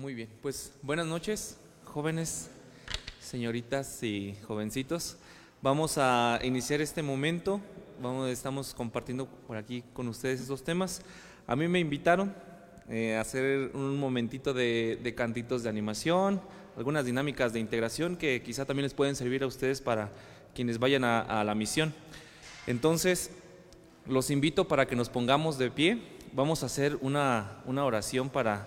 Muy bien, pues buenas noches, jóvenes, señoritas y jovencitos. Vamos a iniciar este momento. Vamos, estamos compartiendo por aquí con ustedes estos temas. A mí me invitaron eh, a hacer un momentito de, cantitos de animación, algunas dinámicas de integración que quizá también les pueden servir a ustedes para quienes vayan a, la misión. Entonces, los invito para que nos pongamos de pie. Vamos a hacer una, una oración para,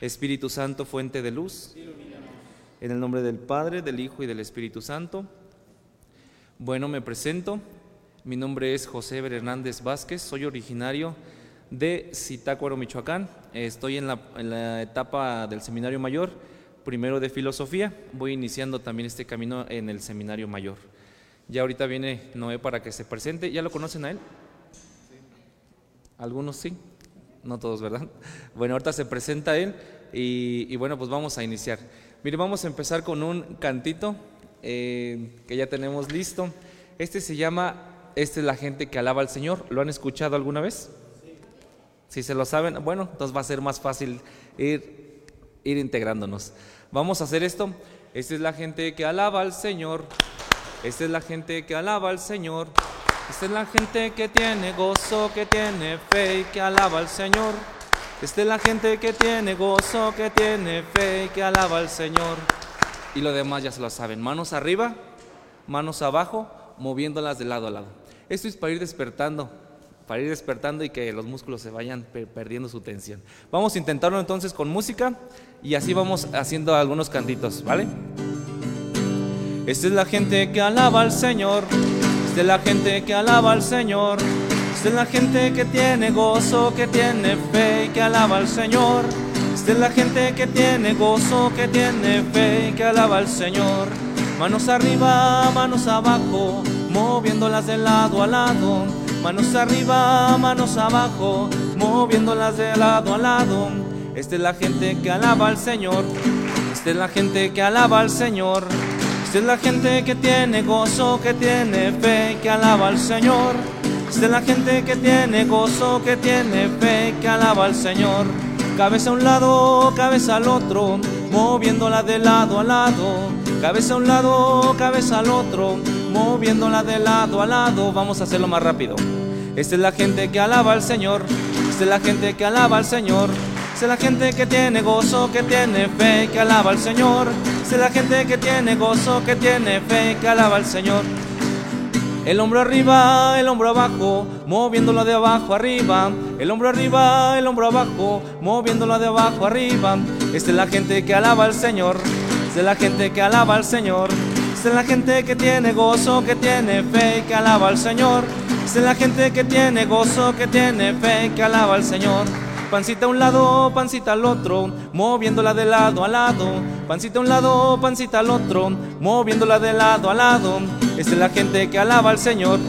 Espíritu Santo, fuente de luz. En el nombre del Padre, del Hijo y del Espíritu Santo. Bueno, me presento. Mi nombre es José Hernández Vázquez, soy originario de Zitácuaro, Michoacán. Estoy en la, en la, etapa del seminario mayor, primero de filosofía. Voy iniciando también este camino en el seminario mayor. Ya ahorita viene Noé para que se presente. ¿Ya lo conocen a él? Algunos sí, no todos, ¿verdad? Bueno, ahorita se presenta él y, bueno, pues vamos a iniciar. Mire, vamos a empezar con un cantito eh, que ya tenemos listo. Este se llama Esta es la gente que alaba al Señor. ¿Lo han escuchado alguna vez? Si se lo saben, bueno, entonces va a ser más fácil ir, ir integrándonos. Vamos a hacer esto. Esta es la gente que alaba al Señor. Esta es la gente que alaba al Señor. Esta es la gente que tiene gozo, que tiene fe y que alaba al Señor. Esta es la gente que tiene gozo, que tiene fe y que alaba al Señor. Y lo demás ya se lo saben. Manos arriba, manos abajo, moviéndolas de lado a lado. Esto es para ir despertando, para ir despertando y que los músculos se vayan perdiendo su tensión. Vamos a intentarlo entonces con música y así vamos haciendo algunos cantitos, ¿vale? Esta es la gente que alaba al Señor. Es la gente que alaba al Señor. Es la gente que tiene gozo, que tiene fe y que alaba al Señor. Es la gente que tiene gozo, que tiene fe y que alaba al Señor. Manos arriba, manos abajo, moviéndolas de lado a lado. Manos arriba, manos abajo, moviéndolas de lado a lado. Esta es la gente que alaba al Señor. Esta es la gente que alaba al Señor. Esta es la gente que tiene gozo, que tiene fe, que alaba al Señor. Esta es la gente que tiene gozo, que tiene fe, que alaba al Señor. Cabeza a un lado, cabeza al otro, moviéndola de lado a lado. Cabeza a un lado, cabeza al otro, moviéndola de lado a lado. Vamos a hacerlo más rápido. Esta es la gente que alaba al Señor. Esta es la gente que alaba al Señor. Esta es la gente que tiene gozo, que tiene fe, que alaba al Señor. Es la gente que tiene gozo, que tiene fe, que alaba al Señor. El hombro arriba, el hombro abajo, moviéndolo de abajo arriba. El hombro arriba, el hombro abajo, moviéndolo de abajo arriba. Esta es la gente que alaba al Señor. Esta es la gente que alaba al Señor. Esta es la gente que tiene gozo, que tiene fe, que alaba al Señor. Esta es la gente que tiene gozo, que tiene fe, que alaba al Señor. Pancita a un lado, pancita al otro, moviéndola de lado a lado. Pancita a un lado, pancita al otro, moviéndola de lado a lado. Esta es la gente que alaba al Señor.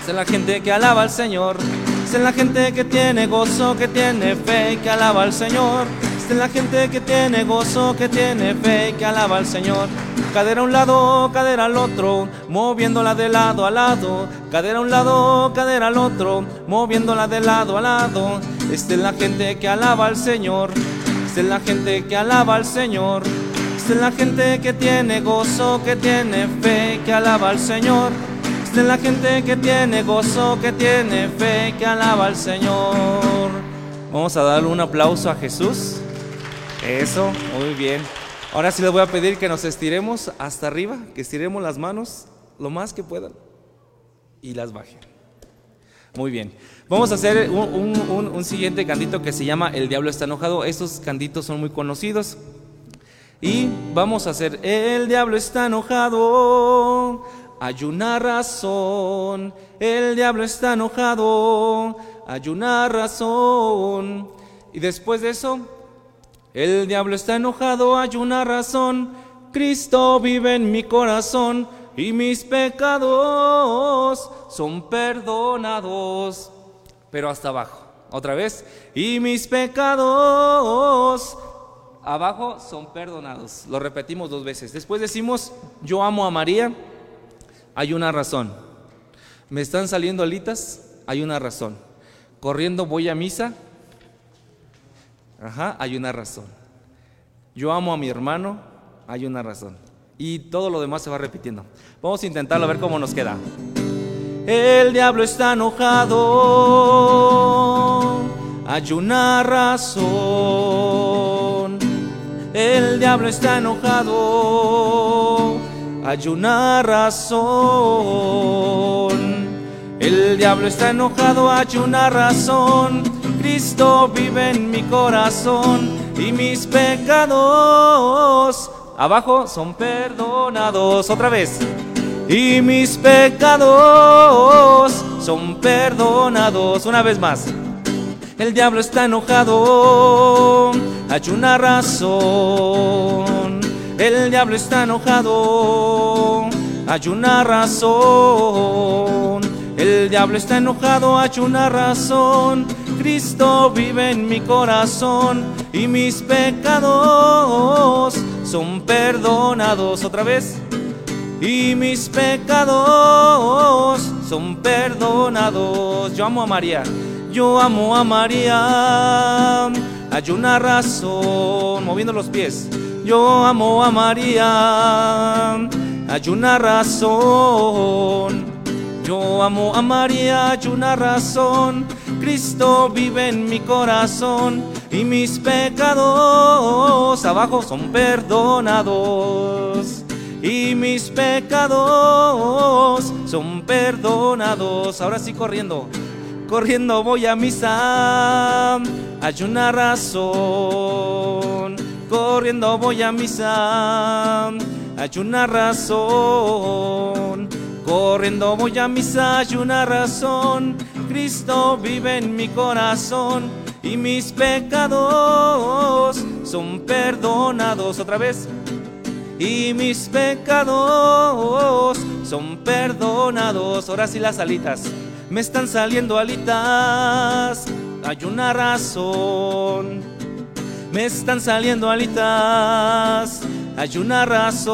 Esta es la gente que alaba al Señor. Esta es la gente que tiene gozo, que tiene fe, que alaba al Señor. Es la gente que tiene gozo, que tiene fe, que alaba al Señor. Cadera a un lado, cadera al otro, moviéndola de lado a lado. Cadera a un lado, cadera al otro, moviéndola de lado a lado. Esta es la gente que alaba al Señor. Esta es la gente que alaba al Señor. Esta es la gente que tiene gozo, que tiene fe, que alaba al Señor. Esta es la gente que tiene gozo, que tiene fe, que alaba al Señor. Vamos a darle un aplauso a Jesús. Eso, muy bien. Ahora sí les voy a pedir que nos estiremos hasta arriba, que estiremos las manos lo más que puedan y las bajen. Muy bien. Vamos a hacer un, siguiente cantito que se llama El Diablo está enojado. Estos cantitos son muy conocidos. Y vamos a hacer El Diablo está enojado. Hay una razón. El diablo está enojado. Hay una razón. Y después de eso, el diablo está enojado, hay una razón. Cristo vive en mi corazón y mis pecados son perdonados. Pero hasta abajo, otra vez, y mis pecados abajo son perdonados. Lo repetimos dos veces. Después decimos, yo amo a María, hay una razón. Me están saliendo alitas, hay una razón. Corriendo voy a misa, ajá, hay una razón. Yo amo a mi hermano, hay una razón. Y todo lo demás se va repitiendo. Vamos a intentarlo a ver cómo nos queda. El diablo está enojado, hay una razón. El diablo está enojado, hay una razón. El diablo está enojado, hay una razón. Cristo vive en mi corazón y mis pecados abajo son perdonados. Otra vez. Y mis pecados son perdonados. Una vez más. El diablo está enojado, hay una razón. El diablo está enojado, hay una razón. El diablo está enojado, hay una razón. Cristo vive en mi corazón y mis pecados son perdonados. Otra vez. Y mis pecados son perdonados. Yo amo a María. Yo amo a María, hay una razón, moviendo los pies. Yo amo a María, hay una razón. Yo amo a María, hay una razón. Cristo vive en mi corazón y mis pecados abajo son perdonados. Y mis pecados son perdonados. Ahora sí corriendo corriendo voy a misa, hay una razón. Corriendo voy a misa, hay una razón. Corriendo voy a misa, hay una razón. Cristo vive en mi corazón y mis pecados son perdonados. Otra vez. Y mis pecados son perdonados. Ahora sí las alitas me están saliendo alitas, hay una razón. Me están saliendo alitas, hay una razón.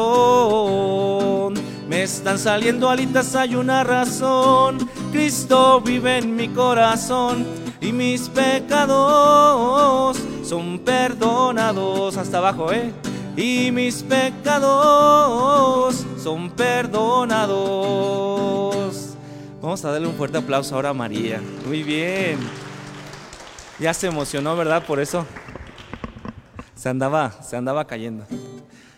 Me están saliendo alitas, hay una razón. Cristo vive en mi corazón y mis pecados son perdonados. Hasta abajo, ¿eh? Y mis pecados son perdonados. Vamos a darle un fuerte aplauso ahora a María. Muy bien. Ya se emocionó, ¿verdad? Por eso se andaba, se andaba cayendo.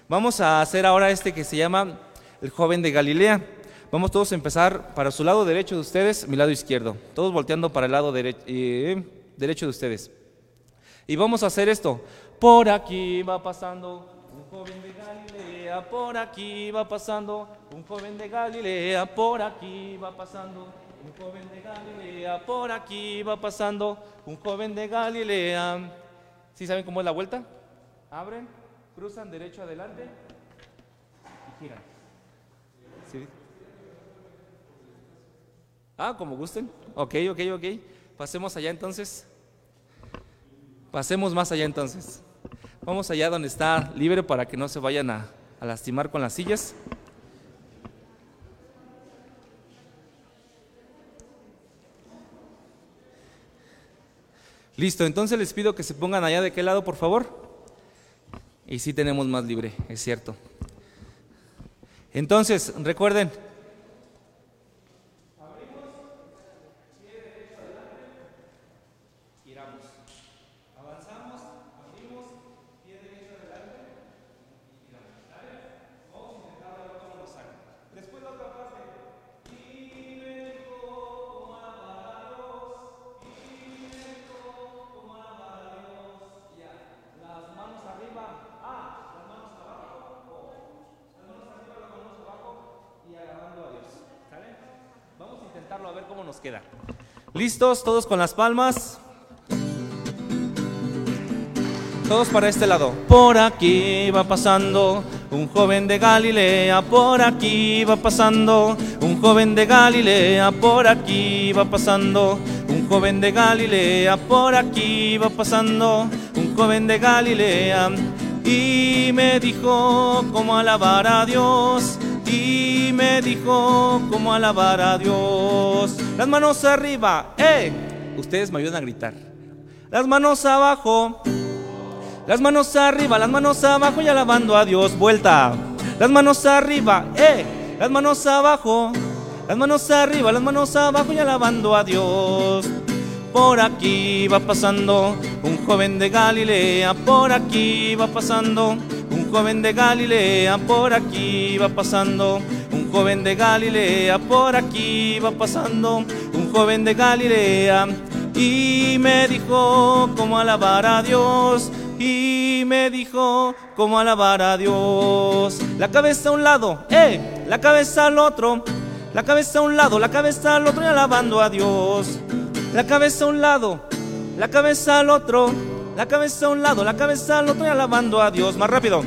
Vamos a hacer ahora este que se llama el joven de Galilea. Vamos todos a empezar para su lado derecho de ustedes, mi lado izquierdo. Todos volteando para el lado eh, derecho de ustedes. Y vamos a hacer esto. Por aquí va pasando un joven de Galilea, por aquí va pasando un joven de Galilea, por aquí va pasando. Un joven de Galilea, por aquí va pasando. Un joven de Galilea. ¿Sí saben cómo es la vuelta? Abren, cruzan derecho adelante y giran. Ah, como gusten. Ok, ok, ok. Pasemos allá entonces. Pasemos más allá entonces. Vamos allá donde está libre para que no se vayan a, lastimar con las sillas. Listo, entonces les pido que se pongan allá de qué lado, por favor. Y sí tenemos más libre, es cierto. Entonces, recuerden, ¿Listos? Todos con las palmas. Todos para este lado. Por aquí va pasando un joven de Galilea por aquí va pasando, un joven de Galilea por aquí va pasando, un joven de Galilea por aquí va pasando, un joven de Galilea y me dijo cómo alabar a Dios y me dijo cómo alabar a Dios. Las manos arriba, ¡eh! Ustedes me ayudan a gritar. Las manos abajo, las manos arriba, las manos abajo y alabando a Dios. Vuelta. Las manos arriba, ¡eh! Las manos abajo, las manos arriba, las manos abajo y alabando a Dios. Por aquí va pasando un joven de Galilea, por aquí va pasando joven de Galilea, por aquí va pasando. Un joven de Galilea, por aquí va pasando. Un joven de Galilea. Y me dijo cómo alabar a Dios, y me dijo cómo alabar a Dios. La cabeza a un lado, eh, la cabeza al otro, la cabeza a un lado, la cabeza al otro y alabando a Dios. La cabeza a un lado, la cabeza al otro, la cabeza a un lado, la cabeza al otro y alabando a Dios. Más rápido.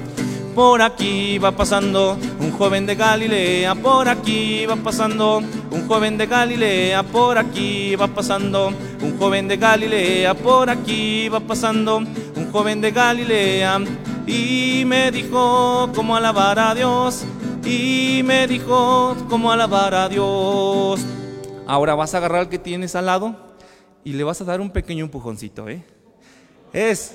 Por aquí va pasando un joven de Galilea, por aquí va pasando un joven de Galilea, por aquí va pasando un joven de Galilea, por aquí va pasando un joven de Galilea. Y me dijo cómo alabar a Dios, y me dijo cómo alabar a Dios. Ahora vas a agarrar al que tienes al lado y le vas a dar un pequeño empujoncito, ¿eh? Es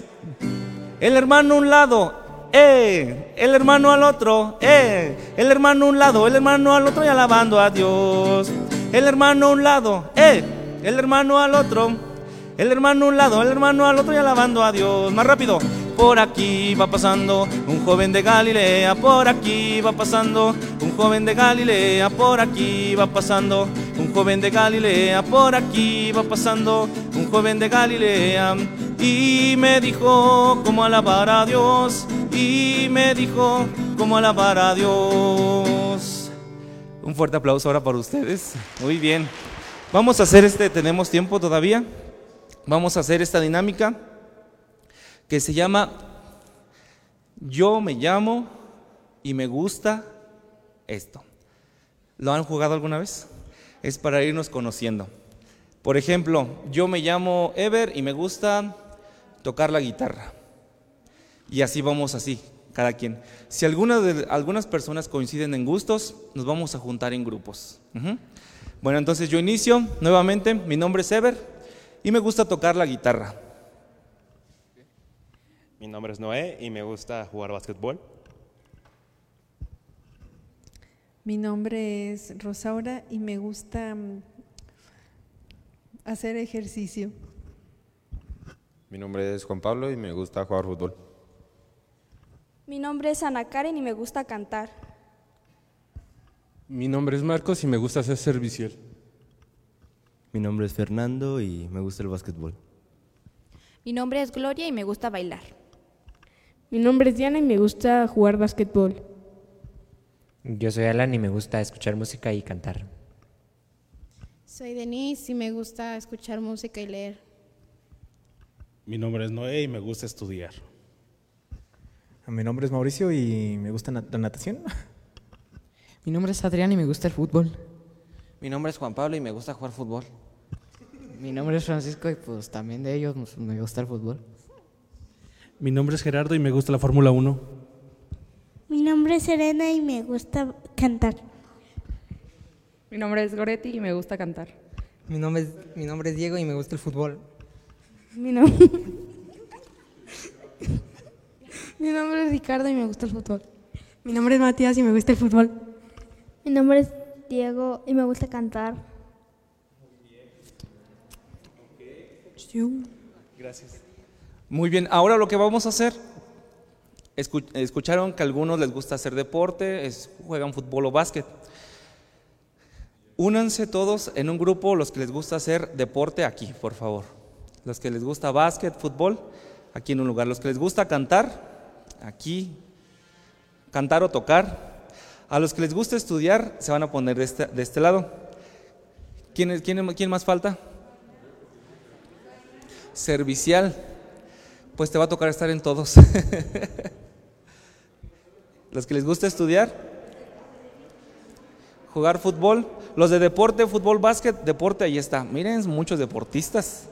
el hermano a un lado, ¡eh! El hermano al otro, ¡eh! El hermano a un lado, el hermano al otro y alabando a Dios. El hermano a un lado, ¡eh! El hermano al otro, el hermano a un lado, el hermano al otro y alabando a Dios. Más rápido. Por aquí va pasando un joven de Galilea, por aquí va pasando un joven de Galilea, por aquí va pasando un joven de Galilea, por aquí va pasando un joven de Galilea. Y me dijo cómo alabar a Dios, y me dijo cómo alabar a Dios. Un fuerte aplauso ahora para ustedes. Muy bien. Vamos a hacer este, tenemos tiempo todavía. Vamos a hacer esta dinámica que se llama Yo me llamo y me gusta esto. ¿Lo han jugado alguna vez? Es para irnos conociendo. Por ejemplo, yo me llamo Ever y me gusta tocar la guitarra. Y así vamos así, cada quien. Si alguna de, algunas personas coinciden en gustos, nos vamos a juntar en grupos. Bueno, entonces yo inicio nuevamente. Mi nombre es Ever y me gusta tocar la guitarra. Mi nombre es Noé y me gusta jugar básquetbol. Mi nombre es Rosaura y me gusta mm, hacer ejercicio. Mi nombre es Juan Pablo y me gusta jugar fútbol. Mi nombre es Ana Karen y me gusta cantar. Mi nombre es Marcos y me gusta hacer servicial. Mi nombre es Fernando y me gusta el básquetbol. Mi nombre es Gloria y me gusta bailar. Mi nombre es Diana y me gusta jugar básquetbol. Yo soy Alan y me gusta escuchar música y cantar. Soy Denise y me gusta escuchar música y leer. Mi nombre es Noé y me gusta estudiar. Mi nombre es Mauricio y me gusta la natación. Mi nombre es Adrián y me gusta el fútbol. Mi nombre es Juan Pablo y me gusta jugar fútbol. Mi nombre es Francisco y pues también de ellos me gusta el fútbol. Mi nombre es Gerardo y me gusta la Fórmula 1. Mi nombre es Serena y me gusta cantar. Mi nombre es Goretti y me gusta cantar. Mi nombre es, mi nombre es Diego y me gusta el fútbol. Mi, nombre mi nombre es Ricardo y me gusta el fútbol. Mi nombre es Matías y me gusta el fútbol. Mi nombre es Diego y me gusta cantar. Gracias. Muy bien, ahora lo que vamos a hacer, escucharon que a algunos les gusta hacer deporte, juegan fútbol o básquet. Únanse todos en un grupo los que les gusta hacer deporte aquí, por favor. Los que les gusta básquet, fútbol, aquí en un lugar. Los que les gusta cantar, aquí. Cantar o tocar. A los que les gusta estudiar, se van a poner de este, de este lado. ¿Quién, quién, ¿Quién más falta? Servicial pues te va a tocar estar en todos. Los que les gusta estudiar, jugar fútbol, los de deporte, fútbol, básquet, deporte, ahí está. Miren, muchos deportistas,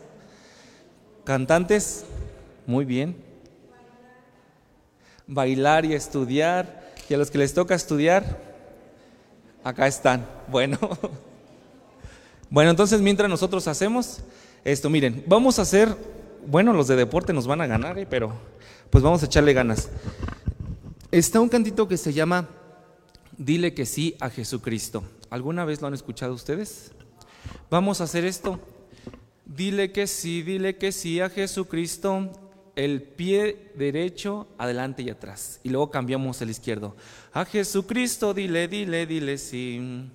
cantantes, muy bien. Bailar y estudiar, y a los que les toca estudiar, acá están. Bueno, bueno, entonces mientras nosotros hacemos esto, miren, vamos a hacer, bueno, los de deporte nos van a ganar, ¿eh? pero pues vamos a echarle ganas. Está un cantito que se llama Dile que sí a Jesucristo. ¿Alguna vez lo han escuchado ustedes? Vamos a hacer esto. Dile que sí, dile que sí a Jesucristo. El pie derecho adelante y atrás. Y luego cambiamos el izquierdo. A Jesucristo, dile, dile, dile sí.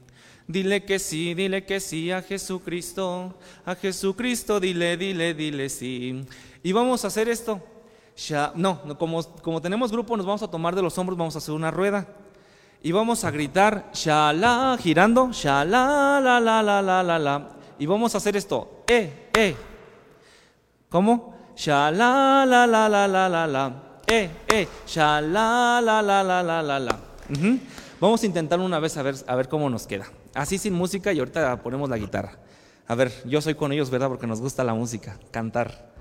Dile que sí, dile que sí a Jesucristo. A Jesucristo, dile, dile, dile sí. Y vamos a hacer esto. No, como, como tenemos grupo, nos vamos a tomar de los hombros, vamos a hacer una rueda. Y vamos a gritar, shala, girando, shala, la, la, la, la, la, la. Y vamos a hacer esto, eh, eh. ¿Cómo? La. Eh, eh. Ujú. Vamos a intentarlo una vez a ver, a ver cómo nos queda. Así sin música y ahorita ponemos la guitarra. A ver, yo soy con ellos, ¿verdad? Porque nos gusta la música, cantar.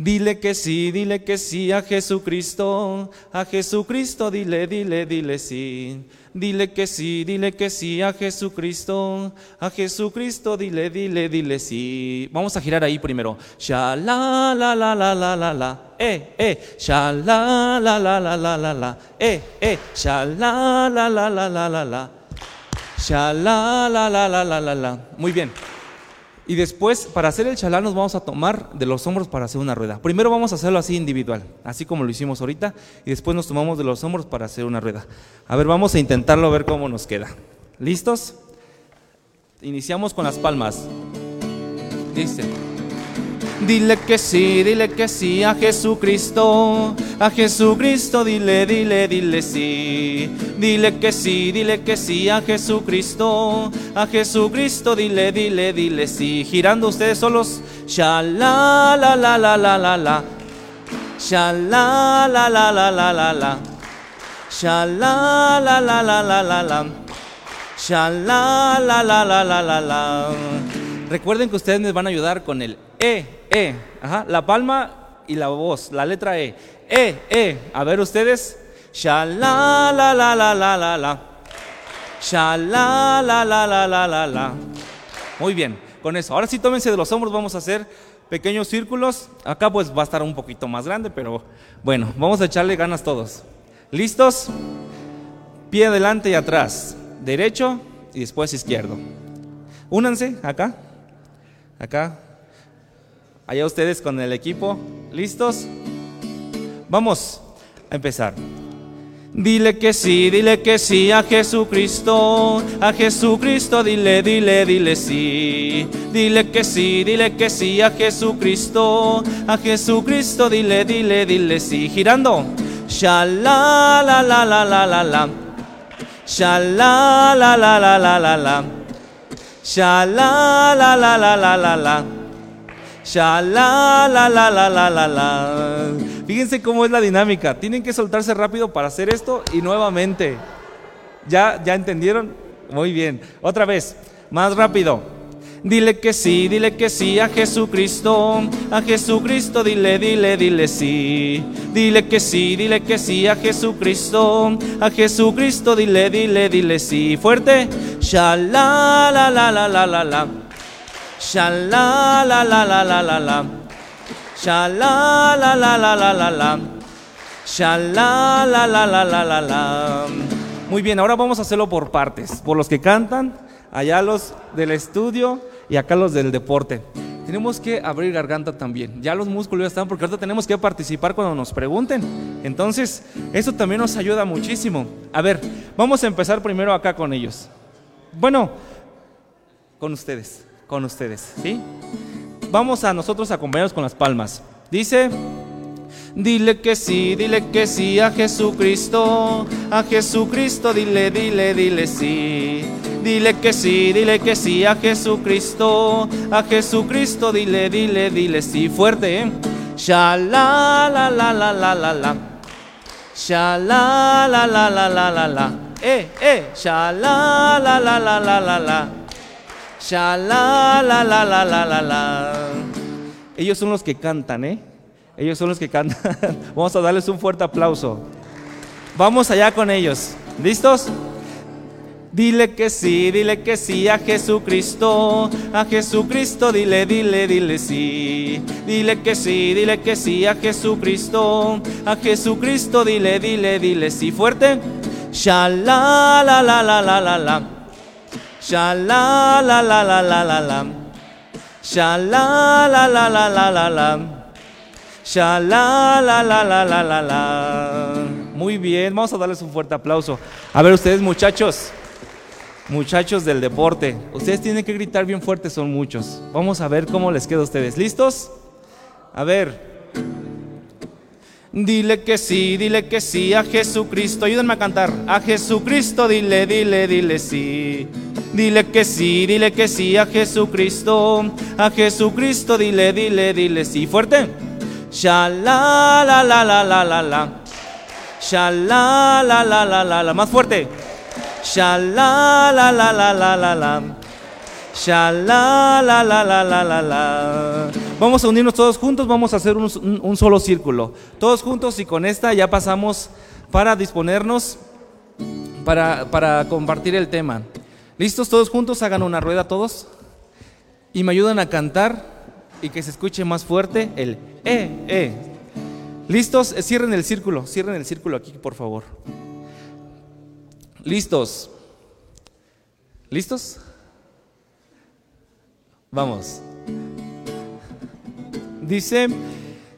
Dile que sí, dile que sí a Jesucristo, a Jesucristo, dile, dile, dile sí. Dile que sí, dile que sí a Jesucristo, a Jesucristo, dile, dile, dile sí. Vamos a girar ahí primero. Sha la la. Eh, eh, sha. Eh, eh. Sha la la la la la la la. Muy bien. Y después, para hacer el chalá, nos vamos a tomar de los hombros para hacer una rueda. Primero vamos a hacerlo así individual, así como lo hicimos ahorita, y después nos tomamos de los hombros para hacer una rueda. A ver, vamos a intentarlo a ver cómo nos queda. ¿Listos? Iniciamos con las palmas. Dice. Dile que sí, dile que sí a Jesucristo, a Jesucristo, dile, dile, dile sí. Dile que sí, dile que sí a Jesucristo, a Jesucristo, dile, dile, dile sí. Girando ustedes solos, sha la la la la la la la, la la la la la la la, la la la la la la la, la la la la la la la. Recuerden que ustedes me van a ayudar con el E, E, ajá, la palma y la voz, la letra E. E, E, a ver ustedes. Sha la la la la la la la la la la la la. Muy bien, con eso. Ahora sí tómense de los hombros, vamos a hacer pequeños círculos. Acá pues va a estar un poquito más grande, pero bueno, vamos a echarle ganas todos. ¿Listos? Pie adelante y atrás. Derecho y después izquierdo. Únanse acá. Acá. Allá ustedes con el equipo. ¿Listos? Vamos a empezar. Dile que sí, dile que sí a Jesucristo, a Jesucristo, dile, dile, dile sí. Dile que sí, dile que sí a Jesucristo, a Jesucristo, dile, dile, dile sí. Girando. Sha la la la la la la la. La la la la la la la la la la la. Sha la la la la la. Fíjense cómo es la dinámica. Tienen que soltarse rápido para hacer esto y nuevamente. ¿Ya, ya entendieron? Muy bien. Otra vez. Más rápido. Dile que sí, dile que sí a Jesucristo, a Jesucristo, dile, dile, dile sí. Dile que sí, dile que sí a Jesucristo, a Jesucristo, dile, dile, dile sí. Fuerte. Sha la la la la la la la. Sha la la la la la la la. La la la la la la la. Muy bien, ahora vamos a hacerlo por partes. Por los que cantan, allá los del estudio y acá los del deporte. Tenemos que abrir garganta también. Ya los músculos ya están porque ahorita tenemos que participar cuando nos pregunten. Entonces, eso también nos ayuda muchísimo. A ver, vamos a empezar primero acá con ellos. Bueno, con ustedes, con ustedes, ¿sí? Vamos a nosotros acompañarnos con las palmas. Dice, dile que sí, dile que sí a Jesucristo, a Jesucristo, dile, dile, dile sí. Dile que sí, dile que sí a Jesucristo, a Jesucristo, dile, dile, dile sí. Fuerte, ¿eh? Sha la la la. Eh, eh. Sha la la la la la la la. Sha la la la la la. Ellos son los que cantan, ¿eh? Ellos son los que cantan. Vamos a darles un fuerte aplauso. Vamos allá con ellos. ¿Listos? Dile que sí, dile que sí a Jesucristo, a Jesucristo, dile, dile, dile sí. Dile que sí, dile que sí a Jesucristo, a Jesucristo, dile, dile, dile sí. Fuerte. Sha la la la la la la. Sha la la la la la la la. La la la la la la la la la la la la. Muy bien, vamos a darles un fuerte aplauso. A ver ustedes muchachos. Muchachos del deporte, ustedes tienen que gritar bien fuerte, son muchos. Vamos a ver cómo les queda a ustedes. ¿Listos? A ver. Dile que sí, dile que sí a Jesucristo. Ayúdenme a cantar. A Jesucristo, dile, dile, dile sí. Dile que sí, dile que sí a Jesucristo. A Jesucristo, dile, dile, dile sí. Fuerte. Sha la la la la. Más fuerte. Sha la la la la la la la. La la la la la la. Vamos a unirnos todos juntos, vamos a hacer un, solo círculo. Todos juntos y con esta ya pasamos para disponernos para, para compartir el tema. ¿Listos todos juntos? Hagan una rueda todos. Y me ayudan a cantar y que se escuche más fuerte el eh, eh. ¿Listos? Cierren el círculo, cierren el círculo aquí, por favor. ¿Listos? ¿Listos? Vamos. Dice,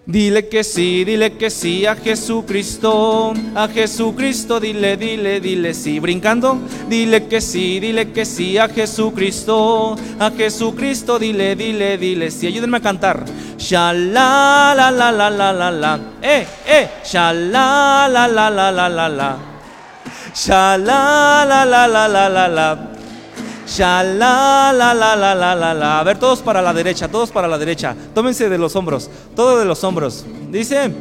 dile que sí, dile que sí a Jesucristo, a Jesucristo, dile, dile, dile sí. Brincando, dile que sí, dile que sí a Jesucristo, a Jesucristo, dile, dile, dile sí. Ayúdenme a cantar. Sha la la la la la la la. Eh, eh. Sha la la la la la la la. Sha la la la la la la la. Sha la la la la la la. A ver, todos para la derecha, todos para la derecha. Tómense de los hombros, todo de los hombros. Dice,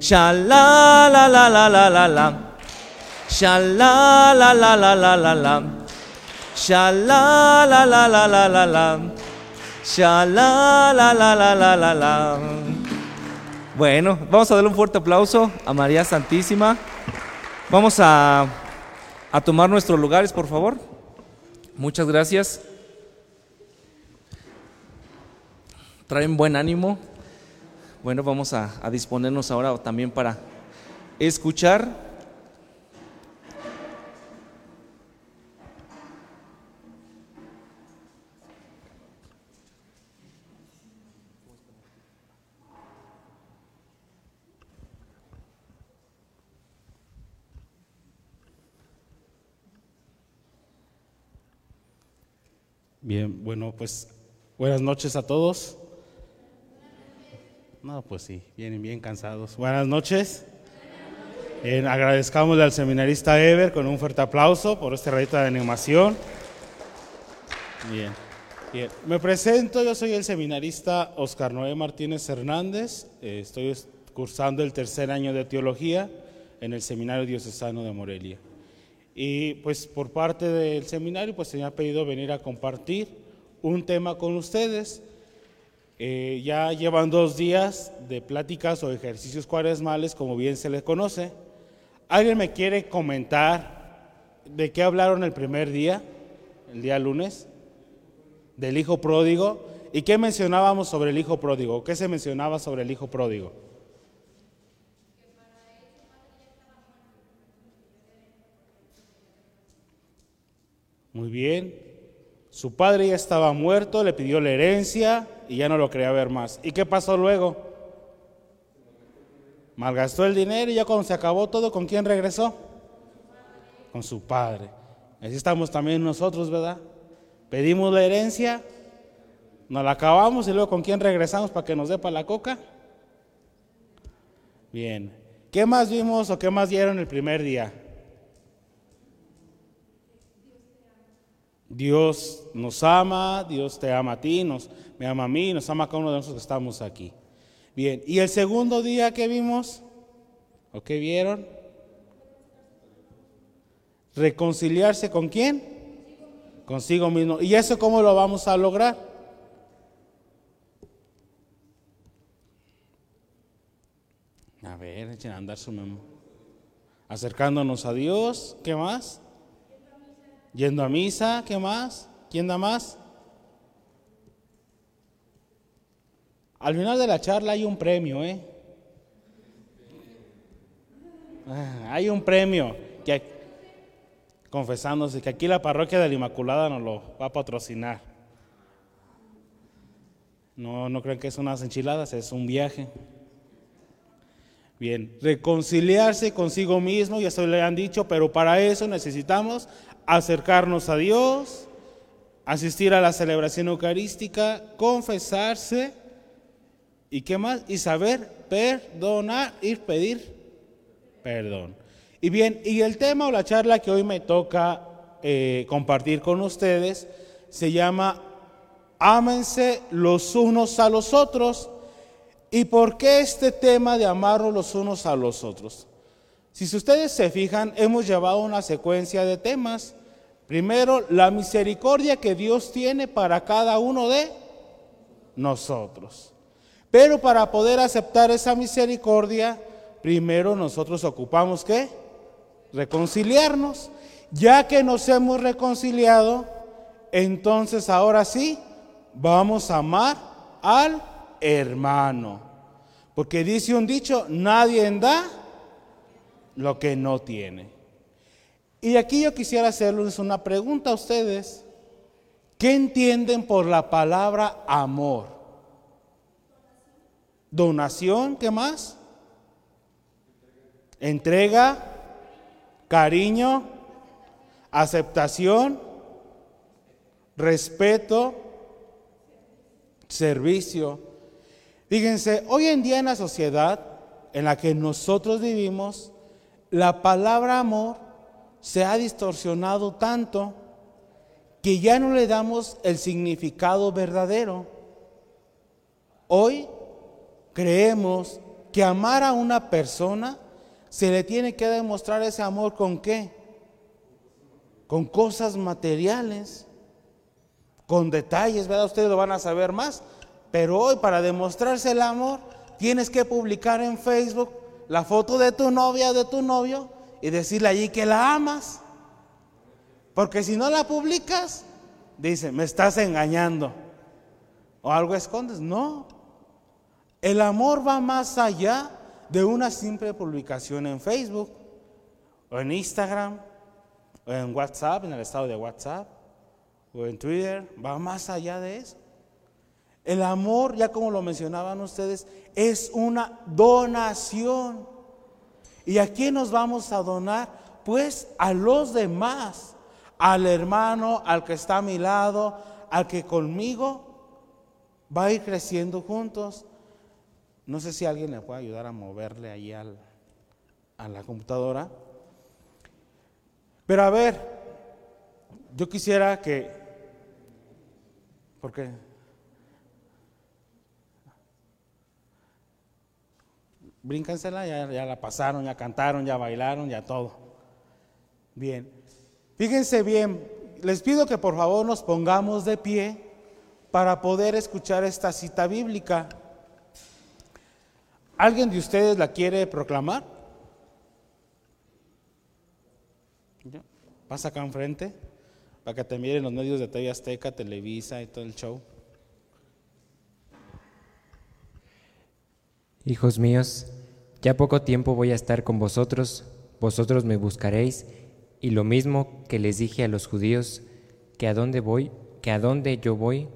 sha la la la la la la la. La la la la la la la la. Bueno, vamos a darle un fuerte aplauso a María Santísima. Vamos a, a tomar nuestros lugares, por favor. Muchas gracias. Traen buen ánimo. Bueno, vamos a, disponernos ahora también para escuchar. Bien, bueno, pues buenas noches a todos. No, pues sí, vienen bien cansados. Buenas noches. Bien, agradezcamos al seminarista Ever con un fuerte aplauso por este ratito de animación. Bien, bien. Me presento, yo soy el seminarista Oscar Noé Martínez Hernández. Eh, estoy es- cursando el tercer año de teología en el Seminario Diocesano de Morelia. Y pues por parte del seminario pues se me ha pedido venir a compartir un tema con ustedes. Eh, ya llevan dos días de pláticas o ejercicios cuaresmales, como bien se les conoce. ¿Alguien me quiere comentar de qué hablaron el primer día, el día lunes? Del hijo pródigo. ¿Y qué mencionábamos sobre el hijo pródigo? ¿Qué se mencionaba sobre el hijo pródigo? Muy bien. Su padre ya estaba muerto, le pidió la herencia y ya no lo quería ver más. ¿Y qué pasó luego? Malgastó el dinero y ya cuando se acabó todo, ¿con quién regresó? Con su padre. Así estamos también nosotros, ¿verdad? Pedimos la herencia, nos la acabamos y luego ¿con quién regresamos para que nos dé para la coca? Bien. ¿Qué más vimos o qué más dieron el primer día? Dios nos ama, Dios te ama a ti, nos, me ama a mí, nos ama a cada uno de nosotros que estamos aquí. Bien, ¿y el segundo día que vimos? ¿O qué vieron? Reconciliarse con quién? Consigo mismo. ¿Y eso cómo lo vamos a lograr? A ver, echen a andar su memo. Acercándonos a Dios, ¿qué más? Yendo a misa, ¿qué más? ¿Quién da más? Al final de la charla hay un premio, ¿eh? Ah, hay un premio que confesándose que aquí la parroquia de la Inmaculada nos lo va a patrocinar. No, no creen que es unas enchiladas, es un viaje. Bien, reconciliarse consigo mismo, ya eso le han dicho, pero para eso necesitamos acercarnos a Dios, asistir a la celebración eucarística, confesarse y qué más, y saber perdonar y pedir perdón. Y bien, y el tema o la charla que hoy me toca eh, compartir con ustedes se llama Ámense los unos a los otros. ¿Y por qué este tema de amarnos los unos a los otros? Si ustedes se fijan, hemos llevado una secuencia de temas. Primero, la misericordia que Dios tiene para cada uno de nosotros. Pero para poder aceptar esa misericordia, primero nosotros ocupamos qué? Reconciliarnos. Ya que nos hemos reconciliado, entonces ahora sí vamos a amar al hermano. Porque dice un dicho, nadie da lo que no tiene. Y aquí yo quisiera hacerles una pregunta a ustedes. ¿Qué entienden por la palabra amor? Donación, ¿qué más? Entrega, cariño, aceptación, respeto, servicio. Fíjense, hoy en día en la sociedad en la que nosotros vivimos, la palabra amor se ha distorsionado tanto que ya no le damos el significado verdadero. Hoy creemos que amar a una persona se le tiene que demostrar ese amor con qué? Con cosas materiales, con detalles, ¿verdad? Ustedes lo van a saber más. Pero hoy para demostrarse el amor, tienes que publicar en Facebook la foto de tu novia de tu novio y decirle allí que la amas. Porque si no la publicas, dice, me estás engañando. O algo escondes. No. El amor va más allá de una simple publicación en Facebook o en Instagram o en WhatsApp, en el estado de WhatsApp o en Twitter. Va más allá de eso. El amor, ya como lo mencionaban ustedes, es una donación. ¿Y a quién nos vamos a donar? Pues a los demás, al hermano, al que está a mi lado, al que conmigo va a ir creciendo juntos. No sé si alguien le puede ayudar a moverle ahí al, a la computadora. Pero a ver, yo quisiera que, ¿por qué? Bríncansela, ya, ya la pasaron, ya cantaron, ya bailaron, ya todo. Bien, fíjense bien, les pido que por favor nos pongamos de pie para poder escuchar esta cita bíblica. ¿Alguien de ustedes la quiere proclamar? Pasa acá enfrente para que te miren los medios de TV Azteca, Televisa y todo el show. Hijos míos, ya poco tiempo voy a estar con vosotros, vosotros me buscaréis, y lo mismo que les dije a los judíos, que a dónde voy, que a dónde yo voy,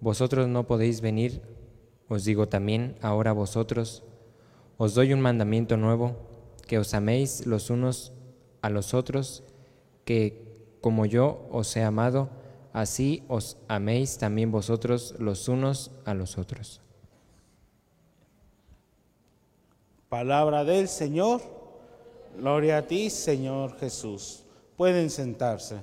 vosotros no podéis venir, os digo también ahora vosotros, os doy un mandamiento nuevo, que os améis los unos a los otros, que como yo os he amado, así os améis también vosotros los unos a los otros. Palabra del Señor. Gloria a ti, Señor Jesús. Pueden sentarse.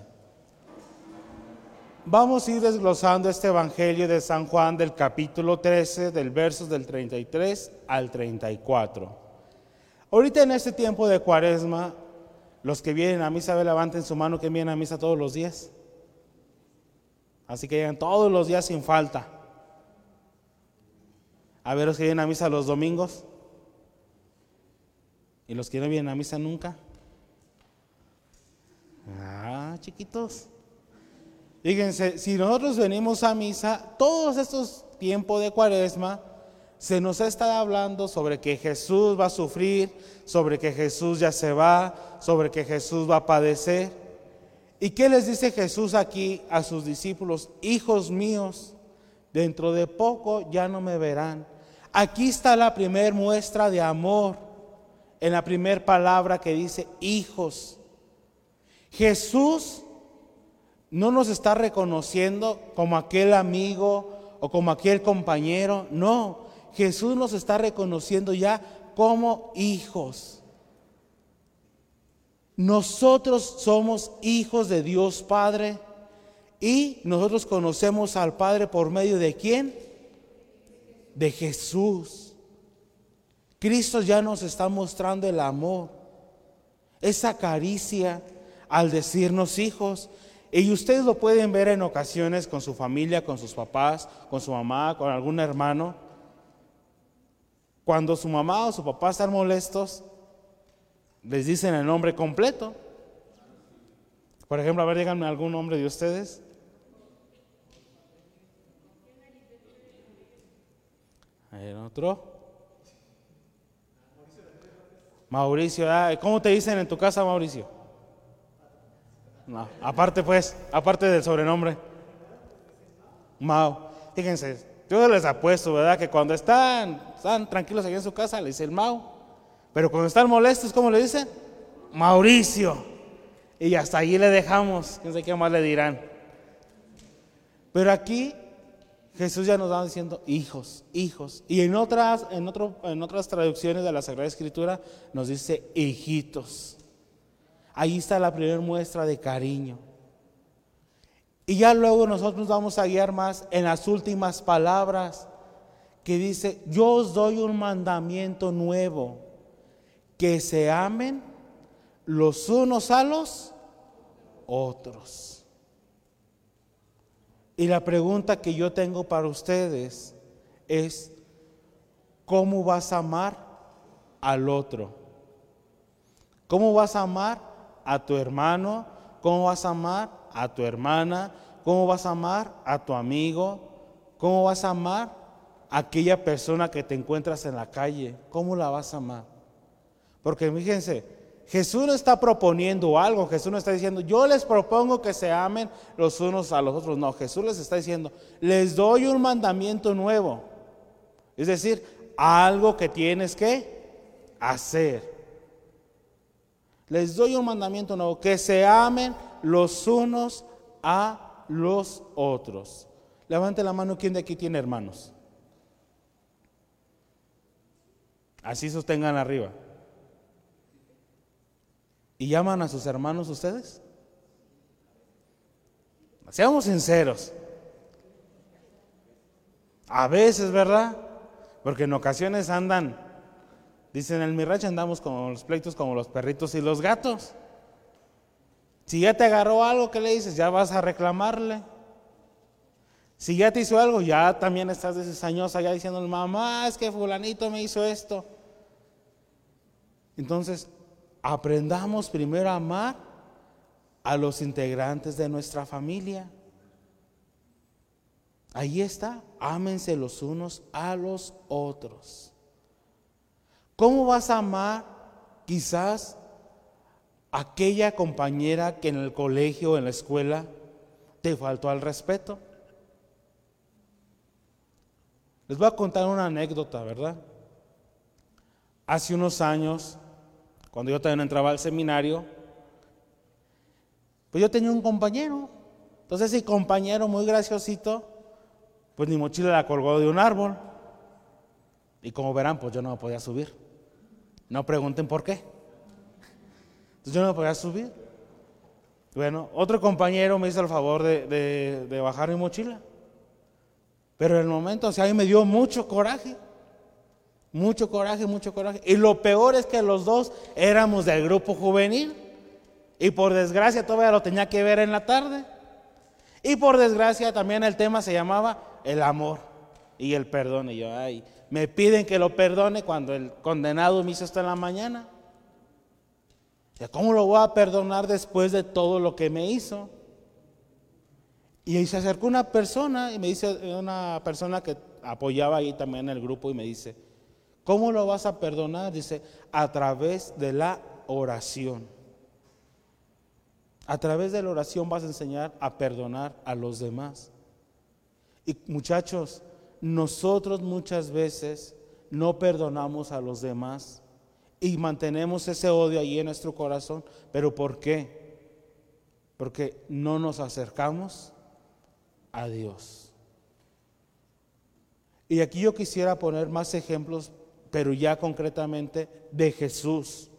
Vamos a ir desglosando este Evangelio de San Juan del capítulo 13, del versos del 33 al 34. Ahorita en este tiempo de cuaresma, Los que vienen a misa, ve, levanten su mano que vienen a misa todos los días. Así que llegan todos los días sin falta. A ver los que vienen a misa los domingos. ¿Y los que no vienen a misa nunca? Ah, chiquitos. Fíjense, si nosotros venimos a misa, todos estos tiempos de cuaresma, se nos está hablando sobre que Jesús va a sufrir, sobre que Jesús ya se va, sobre que Jesús va a padecer. ¿Y qué les dice Jesús aquí a sus discípulos? Hijos míos, dentro de poco ya no me verán. Aquí está la primera muestra de amor, en la primera palabra que dice hijos. Jesús no nos está reconociendo como aquel amigo o como aquel compañero, no, Jesús nos está reconociendo ya como hijos. Nosotros somos hijos de Dios Padre y nosotros conocemos al Padre por medio de quién? De Jesús. Cristo ya nos está mostrando el amor, esa caricia al decirnos hijos. Y ustedes lo pueden ver en ocasiones con su familia, con sus papás, con su mamá, con algún hermano. Cuando su mamá o su papá están molestos, les dicen el nombre completo. Por ejemplo, a ver, díganme algún nombre de ustedes. ¿Hay otro? Mauricio, ¿cómo te dicen en tu casa, Mauricio? No, aparte pues, aparte del sobrenombre. Mau. Fíjense, yo les apuesto, ¿verdad? Que cuando están, están tranquilos allá en su casa, le dice el Mau. Pero cuando están molestos, ¿cómo le dicen? Mauricio. Y hasta allí le dejamos. Quién sé qué más le dirán. Pero aquí Jesús ya nos va diciendo hijos, hijos. Y en otras, en, otro, en otras traducciones de la Sagrada Escritura nos dice hijitos. Ahí está la primera muestra de cariño. Y ya luego nosotros vamos a guiar más en las últimas palabras que dice, yo os doy un mandamiento nuevo, que se amen los unos a los otros. Y la pregunta que yo tengo para ustedes es, ¿cómo vas a amar al otro? ¿Cómo vas a amar a tu hermano? ¿Cómo vas a amar a tu hermana? ¿Cómo vas a amar a tu amigo? ¿Cómo vas a amar a aquella persona que te encuentras en la calle? ¿Cómo la vas a amar? Porque fíjense, Jesús no está proponiendo algo, Jesús no está diciendo, yo les propongo que se amen los unos a los otros. No, Jesús les está diciendo, les doy un mandamiento nuevo. Es decir, algo que tienes que hacer. Les doy un mandamiento nuevo, que se amen los unos a los otros. Levante la mano, ¿quién de aquí tiene hermanos? Así sostengan arriba. ¿Y llaman a sus hermanos ustedes? Seamos sinceros. A veces, ¿verdad? Porque en ocasiones andan, dicen en el Mirache andamos con los pleitos como los perritos y los gatos. Si ya te agarró algo, ¿qué le dices? Ya vas a reclamarle. Si ya te hizo algo, ya también estás desesañosa, ya diciendo, mamá, es que fulanito me hizo esto. Entonces, aprendamos primero a amar a los integrantes de nuestra familia. Ahí está, ámense los unos a los otros. ¿Cómo vas a amar quizás aquella compañera que en el colegio o en la escuela te faltó al respeto? Les voy a contar una anécdota, ¿verdad? Hace unos años cuando yo también entraba al seminario, pues yo tenía un compañero. Entonces ese compañero muy graciosito, pues mi mochila la colgó de un árbol. Y como verán, pues yo no me podía subir. No pregunten por qué. Entonces yo no me podía subir. Bueno, otro compañero me hizo el favor de, de bajar mi mochila. Pero en el momento, o sea, a mí me dio mucho coraje. Mucho coraje, mucho coraje. Y lo peor es que los dos éramos del grupo juvenil. Y por desgracia todavía lo tenía que ver en la tarde. Y por desgracia también el tema se llamaba el amor y el perdón. Y yo, ay, me piden que lo perdone cuando el condenado me hizo esto en la mañana. ¿Cómo lo voy a perdonar después de todo lo que me hizo? Y ahí se acercó una persona y me dice, una persona que apoyaba ahí también el grupo y me dice, ¿cómo lo vas a perdonar? Dice, a través de la oración. A través de la oración vas a enseñar a perdonar a los demás. Y muchachos, nosotros muchas veces no perdonamos a los demás y mantenemos ese odio ahí en nuestro corazón. ¿Pero por qué? Porque no nos acercamos a Dios. Y aquí yo quisiera poner más ejemplos, pero ya concretamente de Jesús.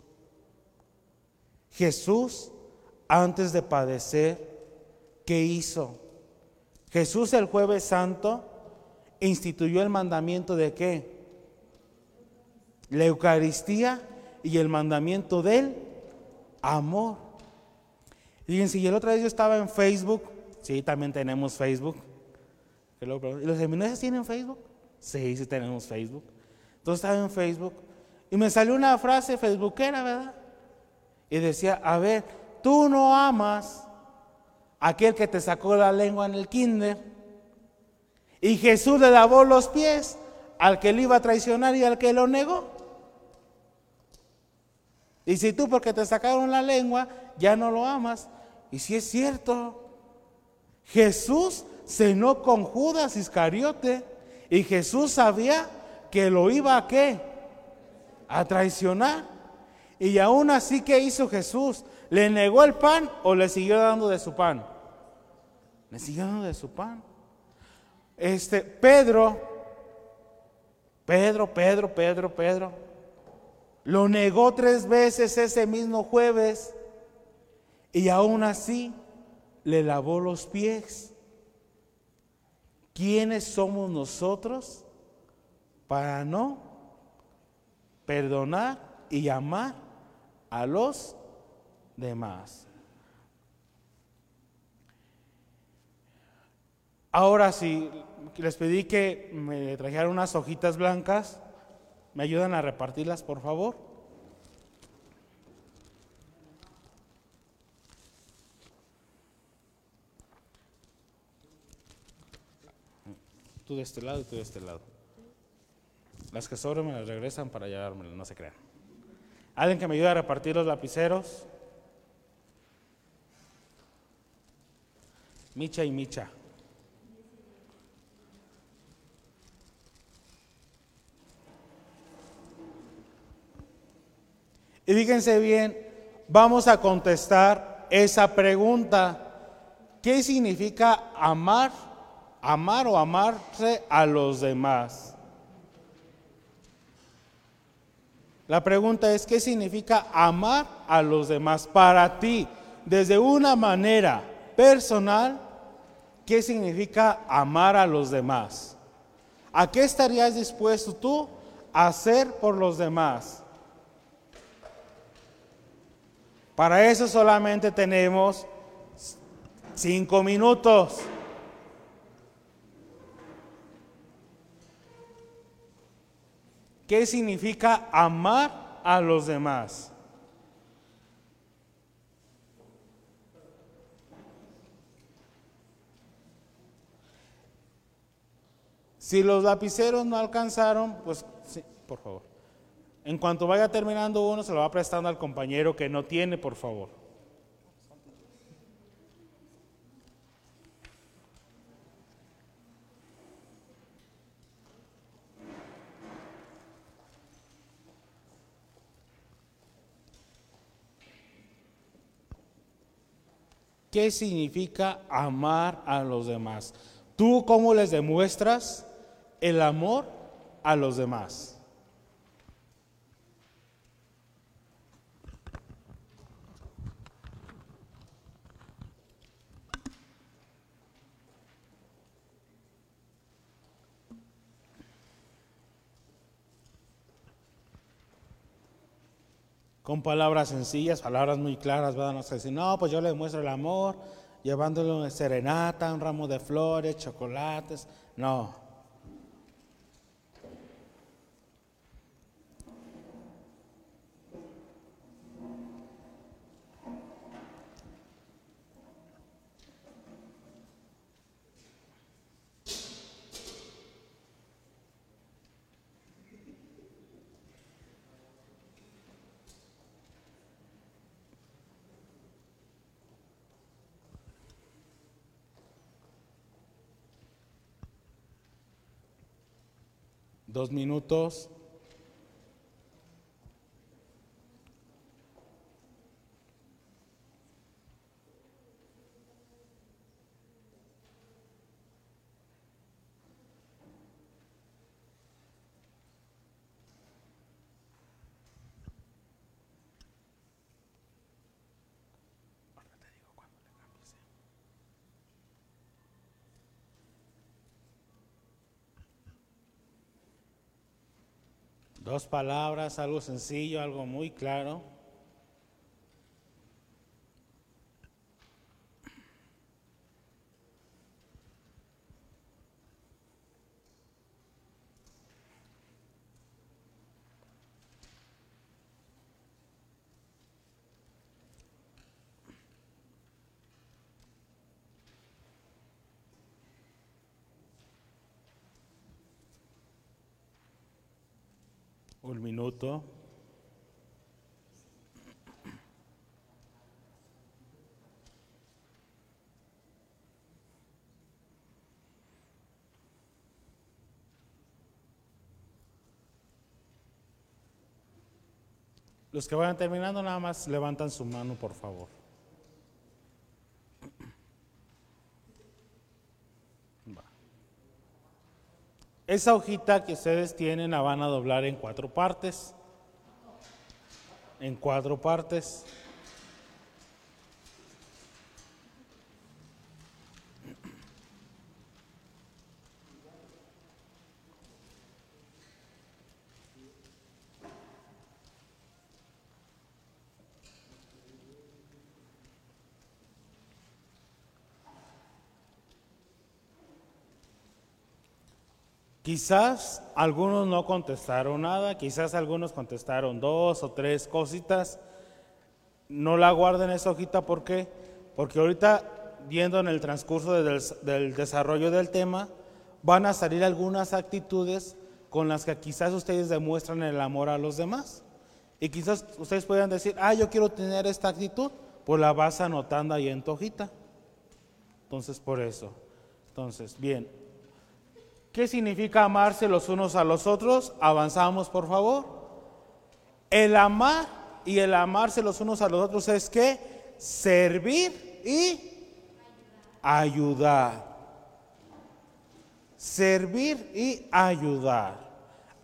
Jesús, antes de padecer, ¿qué hizo? Jesús el jueves santo instituyó el mandamiento de qué? La Eucaristía y el mandamiento del amor. Fíjense, y el otro día yo estaba en Facebook, sí, también tenemos Facebook. ¿Y los seminarios tienen Facebook? Sí, sí tenemos Facebook. Entonces estaba en Facebook y me salió una frase facebookera, ¿verdad? Y decía, a ver, tú no amas a aquel que te sacó la lengua en el kinder. Y Jesús le lavó los pies al que le iba a traicionar y al que lo negó. Y si tú porque te sacaron la lengua ya no lo amas. Y si es cierto, Jesús cenó con Judas Iscariote y Jesús sabía que lo iba a qué? A traicionar. Y aún así, ¿qué hizo Jesús? ¿Le negó el pan o le siguió dando de su pan? Le siguió dando de su pan. Este, Pedro, Pedro, Pedro, Pedro, Pedro, lo negó tres veces ese mismo jueves y aún así le lavó los pies. ¿Quiénes somos nosotros para no perdonar y amar a los demás? Ahora sí, les pedí que me trajeran unas hojitas blancas. ¿Me ayudan a repartirlas, por favor? Tú de este lado y tú de este lado. Las que sobren me las regresan para llevármelas, no se crean. ¿Alguien que me ayude a repartir los lapiceros? Micha y Micha. Y fíjense bien, vamos a contestar esa pregunta. ¿Qué significa amar? Amar o amarse a los demás. La pregunta es, ¿qué significa amar a los demás para ti? Desde una manera personal, ¿qué significa amar a los demás? ¿A qué estarías dispuesto tú a hacer por los demás? Para eso solamente tenemos cinco minutos. ¿Qué significa amar a los demás? Si los lapiceros no alcanzaron, pues sí, por favor. En cuanto vaya terminando uno, se lo va prestando al compañero que no tiene, por favor. ¿Qué significa amar a los demás? ¿Tú cómo les demuestras el amor a los demás? Con palabras sencillas, palabras muy claras, ¿verdad? No sé si no, pues yo le muestro el amor, llevándole una serenata, un ramo de flores, chocolates. No. Dos minutos. Dos palabras, algo sencillo, algo muy claro. Un minuto. Los que vayan terminando nada más levantan su mano, por favor. Esa hojita que ustedes tienen la van a doblar en cuatro partes. En cuatro partes. Quizás algunos no contestaron nada, quizás algunos contestaron dos o tres cositas. No la guarden esa hojita, ¿por qué? Porque ahorita, viendo en el transcurso del, desarrollo del tema, van a salir algunas actitudes con las que quizás ustedes demuestran el amor a los demás. Y quizás ustedes puedan decir, ah, yo quiero tener esta actitud, pues la vas anotando ahí en tu hojita. Entonces, por eso. Entonces, bien, ¿Qué significa amarse los unos a los otros? Avanzamos, por favor. El amar y el amarse los unos a los otros es que servir y ayudar. Servir y ayudar.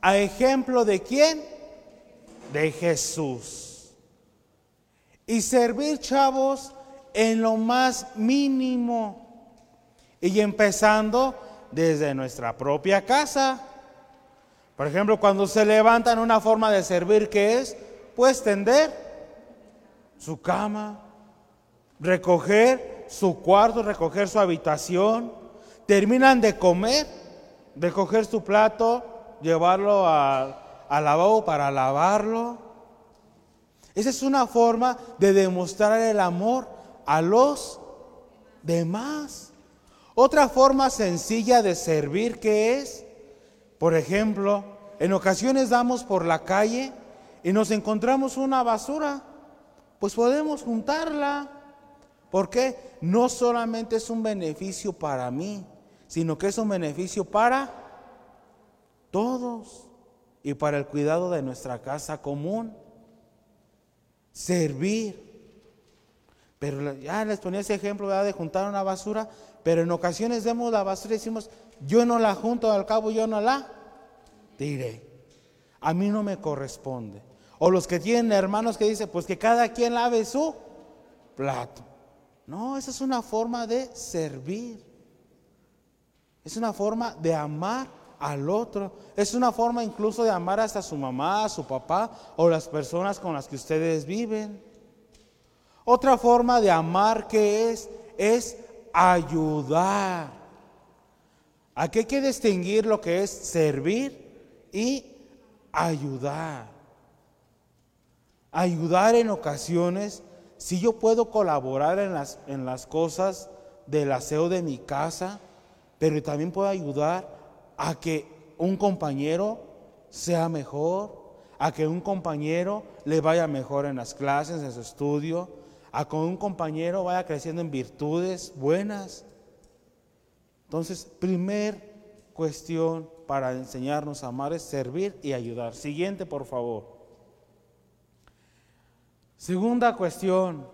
¿A ejemplo de quién? De Jesús. Y servir, chavos, en lo más mínimo. Y empezando desde nuestra propia casa. Por ejemplo, cuando se levantan una forma de servir que es, pues tender su cama, recoger su cuarto, recoger su habitación, terminan de comer, de coger su plato, llevarlo al lavabo para lavarlo. Esa es una forma de demostrar el amor a los demás. Otra forma sencilla de servir que es, por ejemplo, en ocasiones damos por la calle y nos encontramos una basura, pues podemos juntarla. porque No solamente es un beneficio para mí, sino que es un beneficio para todos y para el cuidado de nuestra casa común. Servir. Pero ya les ponía ese ejemplo de juntar una basura, pero en ocasiones vemos la basura y decimos, yo no la junto, al cabo yo no la diré. A mí no me corresponde. O los que tienen hermanos que dicen, pues que cada quien lave su plato. No, esa es una forma de servir. Es una forma de amar al otro. Es una forma incluso de amar hasta a su mamá, a su papá o las personas con las que ustedes viven. Otra forma de amar que es es ayudar. Aquí hay que distinguir lo que es servir y ayudar. Ayudar en ocasiones, si yo puedo colaborar en las, en las cosas del aseo de mi casa, pero también puedo ayudar a que un compañero sea mejor, a que un compañero le vaya mejor en las clases, en su estudio, a que un compañero vaya creciendo en virtudes buenas. Entonces, primer cuestión para enseñarnos a amar es servir y ayudar. Siguiente, por favor. Segunda cuestión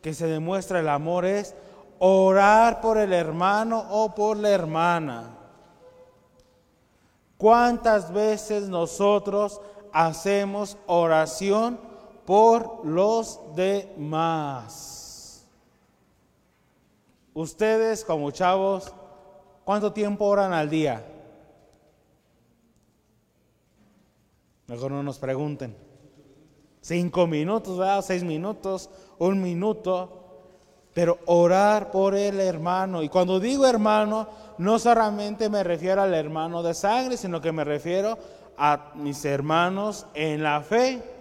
que se demuestra el amor es orar por el hermano o por la hermana. ¿Cuántas veces nosotros hacemos oración por los demás? Ustedes como chavos, ¿cuánto tiempo oran al día? Mejor no nos pregunten. Cinco minutos, ¿verdad? Seis minutos, un minuto. Pero orar por el hermano. Y cuando digo hermano, no solamente me refiero al hermano de sangre, sino que me refiero a mis hermanos en la fe.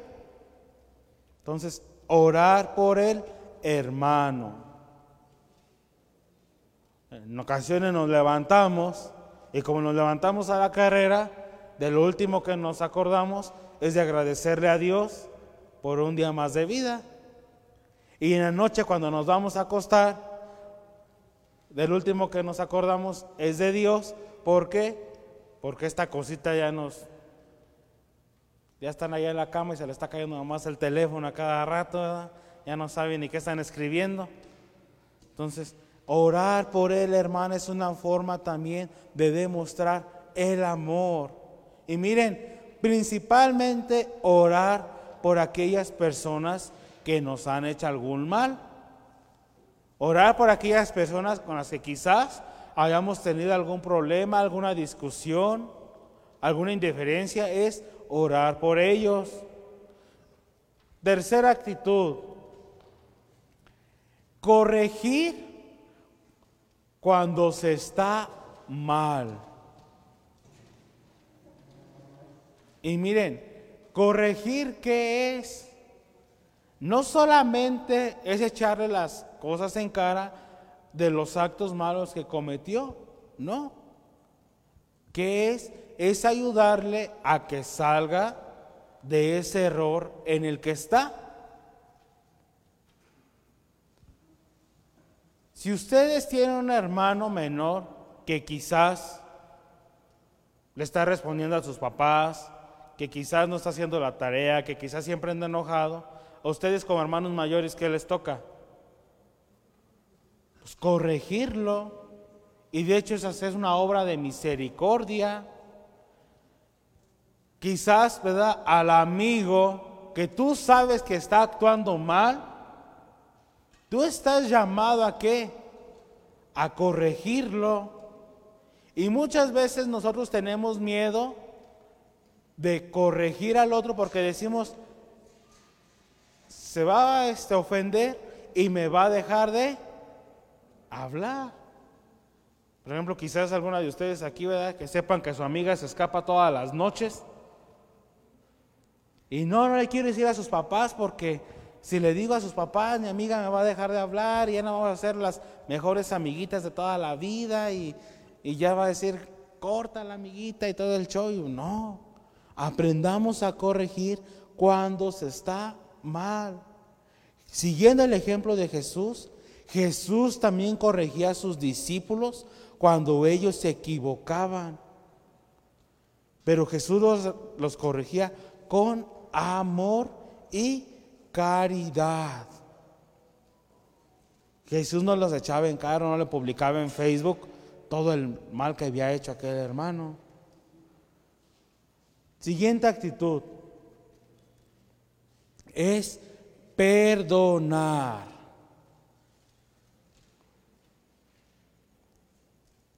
Entonces, orar por el hermano. En ocasiones nos levantamos y como nos levantamos a la carrera, de lo último que nos acordamos es de agradecerle a Dios por un día más de vida. Y en la noche cuando nos vamos a acostar, del último que nos acordamos es de Dios. ¿Por qué? Porque esta cosita ya nos... Ya están allá en la cama y se le está cayendo nomás el teléfono a cada rato, ya no saben ni qué están escribiendo. Entonces, orar por él, hermano, es una forma también de demostrar el amor. Y miren, principalmente orar por aquellas personas que nos han hecho algún mal. Orar por aquellas personas con las que quizás hayamos tenido algún problema, alguna discusión, alguna indiferencia, es orar por ellos. Tercera actitud, corregir cuando se está mal. Y miren, corregir qué es? No solamente es echarle las cosas en cara de los actos malos que cometió, no. ¿Qué es? Es ayudarle a que salga de ese error en el que está. Si ustedes tienen un hermano menor que quizás le está respondiendo a sus papás, que quizás no está haciendo la tarea, que quizás siempre anda enojado, a ustedes como hermanos mayores, ¿qué les toca? Pues corregirlo. Y de hecho esa es una obra de misericordia. Quizás, ¿verdad? Al amigo que tú sabes que está actuando mal, tú estás llamado a qué? A corregirlo. Y muchas veces nosotros tenemos miedo de corregir al otro porque decimos, se va a este, ofender y me va a dejar de hablar. Por ejemplo, quizás alguna de ustedes aquí, ¿verdad? Que sepan que su amiga se escapa todas las noches. Y no, no le quiero decir a sus papás porque si le digo a sus papás, mi amiga me va a dejar de hablar y ya no vamos a ser las mejores amiguitas de toda la vida y, y ya va a decir, corta la amiguita y todo el show. no, aprendamos a corregir cuando se está mal. Siguiendo el ejemplo de Jesús, Jesús también corregía a sus discípulos cuando ellos se equivocaban. Pero Jesús los, corregía con amor y caridad. Jesús no los echaba en cara, no le publicaba en Facebook todo el mal que había hecho aquel hermano. Siguiente actitud es perdonar.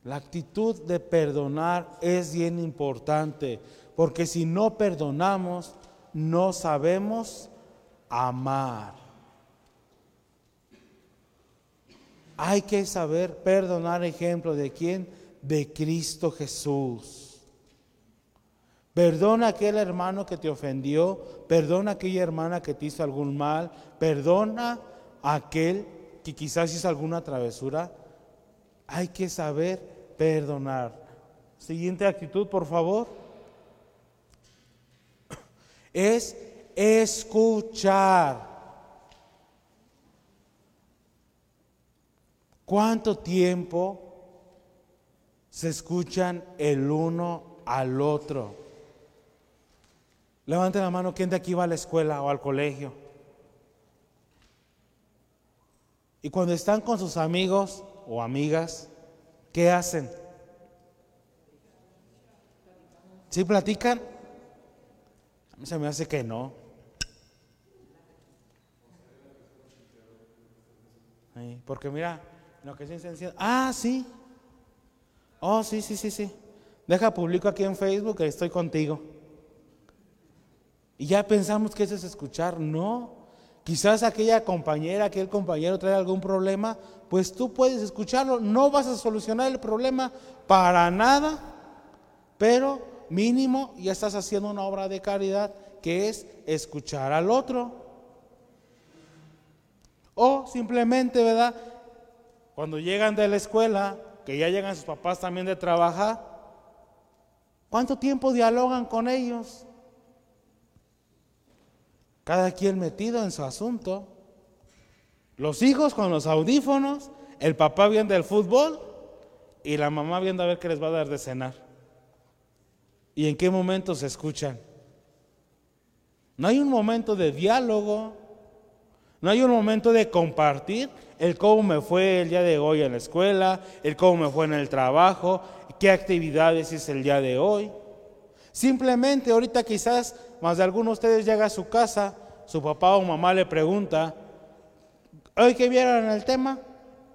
La actitud de perdonar es bien importante, porque si no perdonamos, no sabemos amar. Hay que saber perdonar ejemplo de quién? De Cristo Jesús. Perdona a aquel hermano que te ofendió, perdona a aquella hermana que te hizo algún mal, perdona a aquel que quizás hizo alguna travesura. Hay que saber perdonar. Siguiente actitud, por favor. Es escuchar. ¿Cuánto tiempo se escuchan el uno al otro? Levante la mano, ¿quién de aquí va a la escuela o al colegio? Y cuando están con sus amigos o amigas, ¿qué hacen? ¿Sí platican? Se me hace que no. Porque mira, lo que es sencillo. Ah, sí. Oh, sí, sí, sí, sí. Deja publico aquí en Facebook que estoy contigo. Y ya pensamos que eso es escuchar. No. Quizás aquella compañera, aquel compañero trae algún problema, pues tú puedes escucharlo. No vas a solucionar el problema para nada, pero mínimo ya estás haciendo una obra de caridad que es escuchar al otro. O simplemente, ¿verdad? Cuando llegan de la escuela, que ya llegan sus papás también de trabajar, ¿cuánto tiempo dialogan con ellos? Cada quien metido en su asunto. Los hijos con los audífonos, el papá viendo el fútbol y la mamá viendo a ver qué les va a dar de cenar. ¿Y en qué momento se escuchan? No hay un momento de diálogo, no hay un momento de compartir el cómo me fue el día de hoy en la escuela, el cómo me fue en el trabajo, qué actividades hice el día de hoy. Simplemente ahorita quizás más de alguno de ustedes llega a su casa, su papá o mamá le pregunta, ¿hoy qué vieron el tema?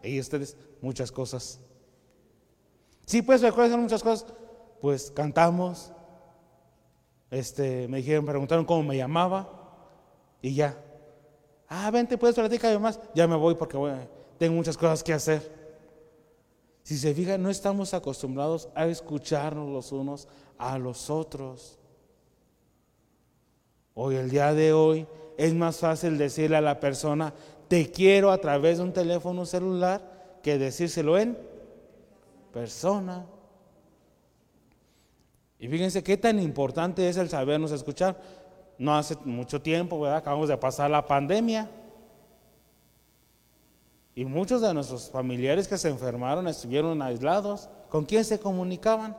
Y ustedes, muchas cosas. Sí, pues recuerdan muchas cosas. Pues cantamos, este, me dijeron, preguntaron cómo me llamaba y ya. Ah, vente, puedes platicar más. Ya me voy porque tengo muchas cosas que hacer. Si se fijan, no estamos acostumbrados a escucharnos los unos a los otros. Hoy, el día de hoy, es más fácil decirle a la persona, te quiero a través de un teléfono celular, que decírselo en persona. Y fíjense qué tan importante es el sabernos escuchar. No hace mucho tiempo, ¿verdad? Acabamos de pasar la pandemia. Y muchos de nuestros familiares que se enfermaron estuvieron aislados. ¿Con quién se comunicaban?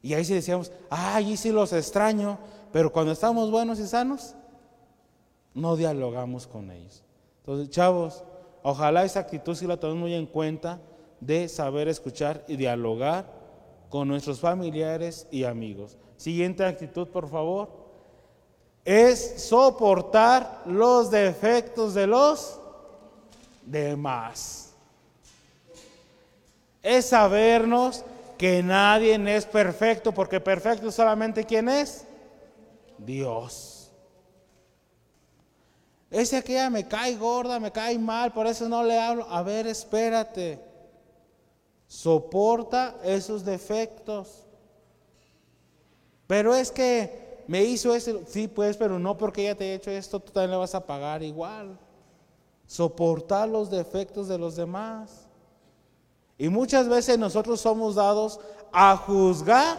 Y ahí sí decíamos, ay, sí los extraño, pero cuando estamos buenos y sanos, no dialogamos con ellos. Entonces, chavos, ojalá esa actitud sí la tomemos muy en cuenta de saber escuchar y dialogar con nuestros familiares y amigos. Siguiente actitud, por favor, es soportar los defectos de los demás. Es sabernos que nadie es perfecto, porque perfecto solamente quién es Dios. Ese aquella me cae gorda, me cae mal, por eso no le hablo. A ver, espérate. Soporta esos defectos. Pero es que me hizo eso, sí, pues, pero no porque ella te haya hecho esto, tú también le vas a pagar igual. Soportar los defectos de los demás. Y muchas veces nosotros somos dados a juzgar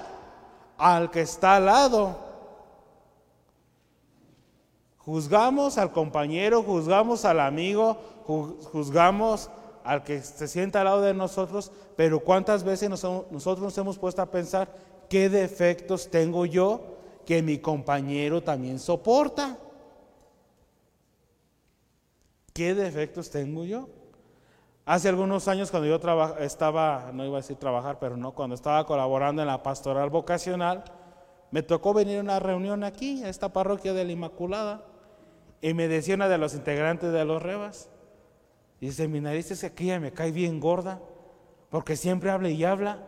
al que está al lado. Juzgamos al compañero, juzgamos al amigo, juzgamos al que se sienta al lado de nosotros, pero ¿cuántas veces nosotros nos hemos puesto a pensar qué defectos tengo yo que mi compañero también soporta? ¿Qué defectos tengo yo? Hace algunos años cuando yo estaba, no iba a decir trabajar, pero no, cuando estaba colaborando en la pastoral vocacional, me tocó venir a una reunión aquí, a esta parroquia de la Inmaculada, y me decía una de los integrantes de los Rebas, y seminarista es que aquella me cae bien gorda, Porque siempre habla y habla.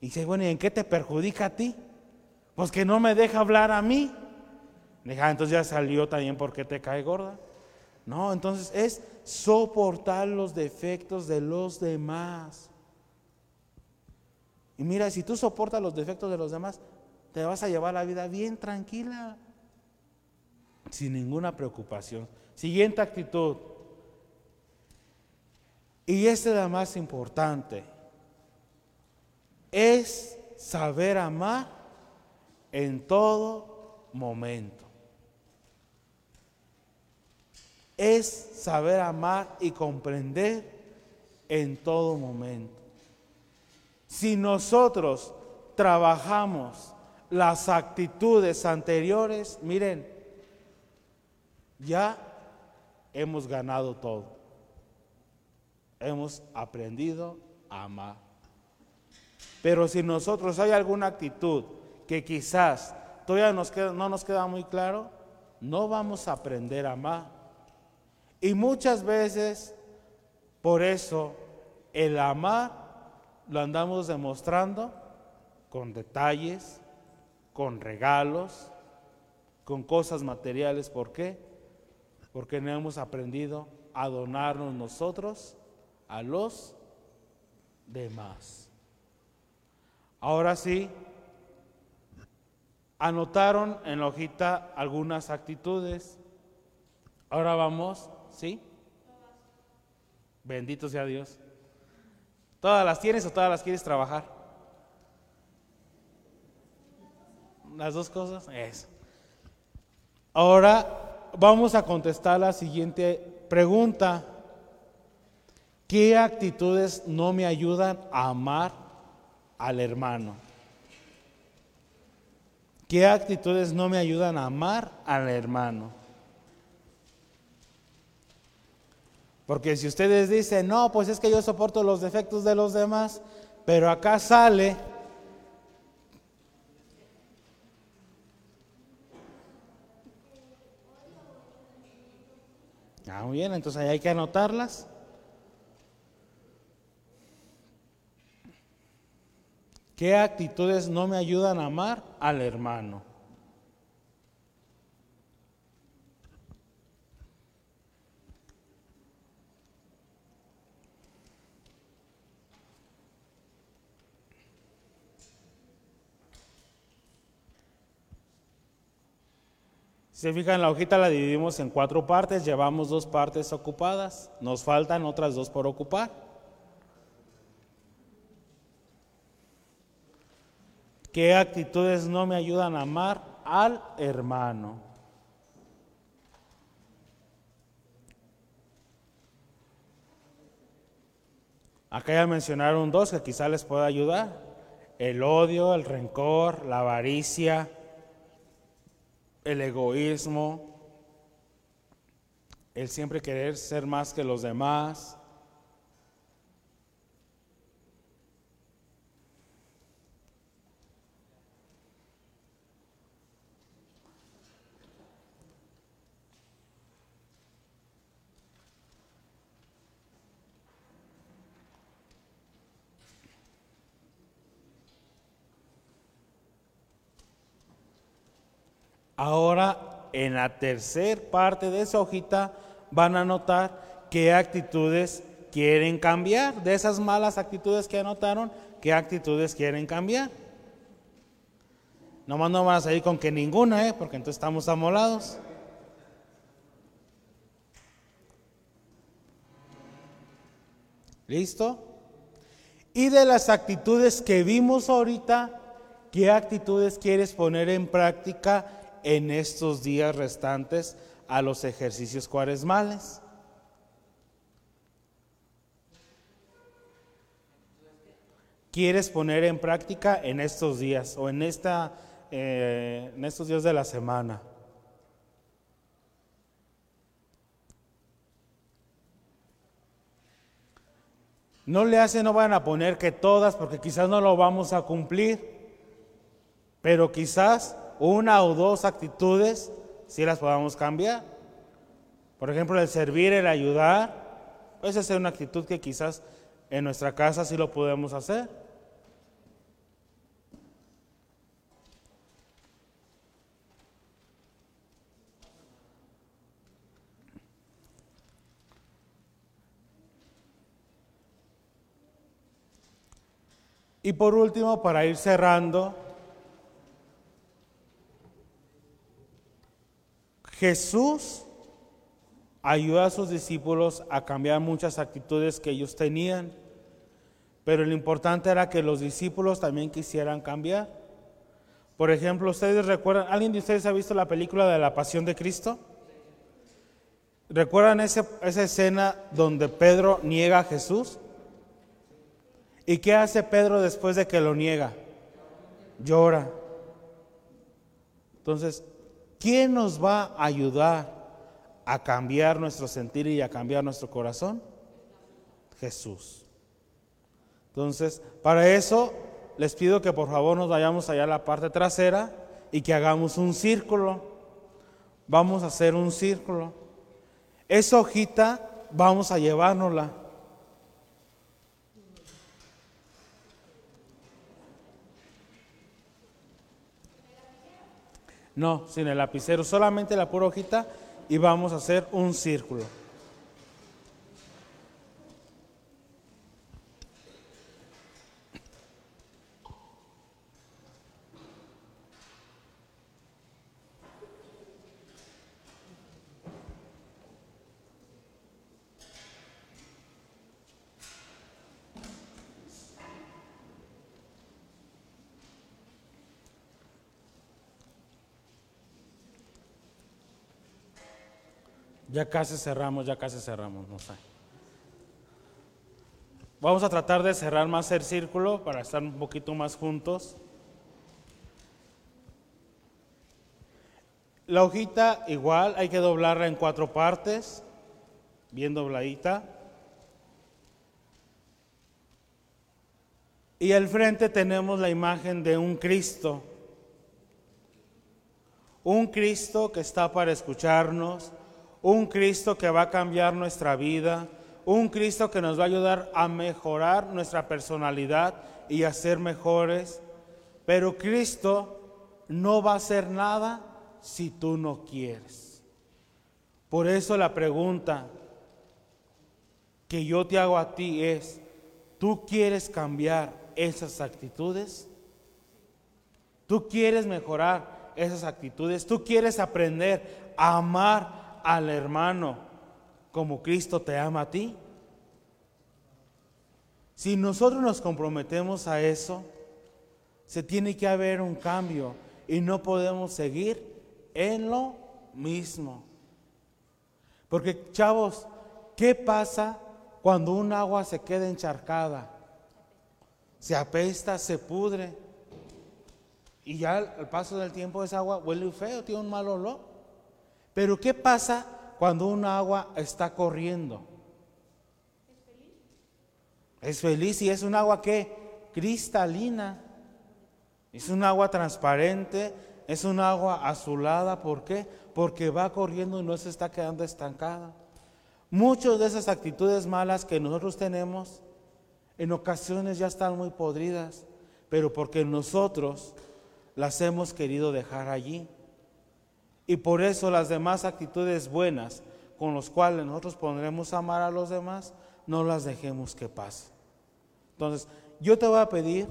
Y dice, bueno, ¿y en qué te perjudica a ti? Pues que no me deja hablar a mí. Deja, ah, entonces ya salió también porque te cae gorda. No, entonces es soportar los defectos de los demás. Y mira, si tú soportas los defectos de los demás, te vas a llevar la vida bien tranquila, sin ninguna preocupación. Siguiente actitud. Y esta es la más importante. Es saber amar en todo momento. Es saber amar y comprender en todo momento. Si nosotros trabajamos las actitudes anteriores, miren, ya hemos ganado todo. Hemos aprendido a amar. Pero si nosotros hay alguna actitud que quizás todavía nos no nos queda muy claro, no vamos a aprender a amar. Y muchas veces, por eso, el amar lo andamos demostrando con detalles, con regalos, con cosas materiales. ¿Por qué? Porque no hemos aprendido a donarnos nosotros a los demás. Ahora sí, anotaron en la hojita algunas actitudes. Ahora vamos, ¿sí? Bendito sea Dios. ¿Todas las tienes o todas las quieres trabajar? Las dos cosas, eso. Ahora vamos a contestar la siguiente pregunta. ¿Qué actitudes no me ayudan a amar al hermano? ¿Qué actitudes no me ayudan a amar al hermano? Porque si ustedes dicen, no, pues es que yo soporto los defectos de los demás, pero acá sale Ah, muy bien, entonces ahí hay que anotarlas. ¿Qué actitudes no me ayudan a amar al hermano? Si se fijan, la hojita la dividimos en cuatro partes, llevamos dos partes ocupadas, nos faltan otras dos por ocupar. ¿Qué actitudes no me ayudan a amar al hermano? Acá ya mencionaron dos que quizá les pueda ayudar. El odio, el rencor, la avaricia, el egoísmo, el siempre querer ser más que los demás. Ahora, en la tercera parte de esa hojita, van a notar qué actitudes quieren cambiar. De esas malas actitudes que anotaron, qué actitudes quieren cambiar. No no van a salir con que ninguna, ¿eh? porque entonces estamos amolados. ¿Listo? Y de las actitudes que vimos ahorita, ¿qué actitudes quieres poner en práctica en estos días restantes a los ejercicios cuaresmales. ¿Quieres poner en práctica en estos días o en, esta, eh, en estos días de la semana? No le hacen, no van a poner que todas, porque quizás no lo vamos a cumplir, pero quizás una o dos actitudes si las podamos cambiar. Por ejemplo, el servir, el ayudar, esa es una actitud que quizás En nuestra casa sí lo podemos hacer. Y por último, para ir cerrando, Jesús ayuda a sus discípulos a cambiar muchas actitudes que ellos tenían, pero lo importante era que los discípulos también quisieran cambiar. Por ejemplo, ustedes recuerdan, ¿alguien de ustedes ha visto la película de la Pasión de Cristo? ¿Recuerdan esa escena donde Pedro niega a Jesús? ¿Y qué hace Pedro después de que lo niega? Llora. Entonces, ¿quién nos va a ayudar a cambiar nuestro sentir y a cambiar nuestro corazón? Jesús. Entonces, para eso les pido que por favor nos vayamos allá a la parte trasera y que hagamos un círculo. Vamos a hacer un círculo. Esa hojita vamos a llevárnosla. No, sin el lapicero, solamente la pura hojita y vamos a hacer un círculo. Ya casi cerramos, ya casi cerramos, no sé. Vamos a tratar de cerrar más el círculo para estar un poquito más juntos. La hojita igual hay que doblarla en cuatro partes, bien dobladita. Y al frente tenemos la imagen de un Cristo. Un Cristo que está para escucharnos, un Cristo que va a cambiar nuestra vida, un Cristo que nos va a ayudar a mejorar nuestra personalidad y a ser mejores. Pero Cristo no va a hacer nada si tú no quieres. Por eso la pregunta que yo te hago a ti es, ¿tú quieres cambiar esas actitudes? ¿Tú quieres mejorar esas actitudes? ¿Tú quieres aprender a amar al hermano como Cristo te ama a ti? Si nosotros nos comprometemos a eso, se tiene que haber un cambio y no podemos seguir en lo mismo. Porque chavos, ¿qué pasa cuando un agua se queda encharcada? Se apesta, se pudre. Y ya al paso del tiempo esa agua huele feo, tiene un mal olor. Pero ¿qué pasa cuando un agua está corriendo? Es feliz y es un agua que cristalina. Es un agua transparente, es un agua azulada. ¿Por qué? Porque va corriendo y no se está quedando estancada. Muchas de esas actitudes malas que nosotros tenemos en ocasiones ya están muy podridas, pero porque nosotros las hemos querido dejar allí. Y por eso las demás actitudes buenas con las cuales nosotros pondremos amar a los demás, no las dejemos que pasen. Entonces, yo te voy a pedir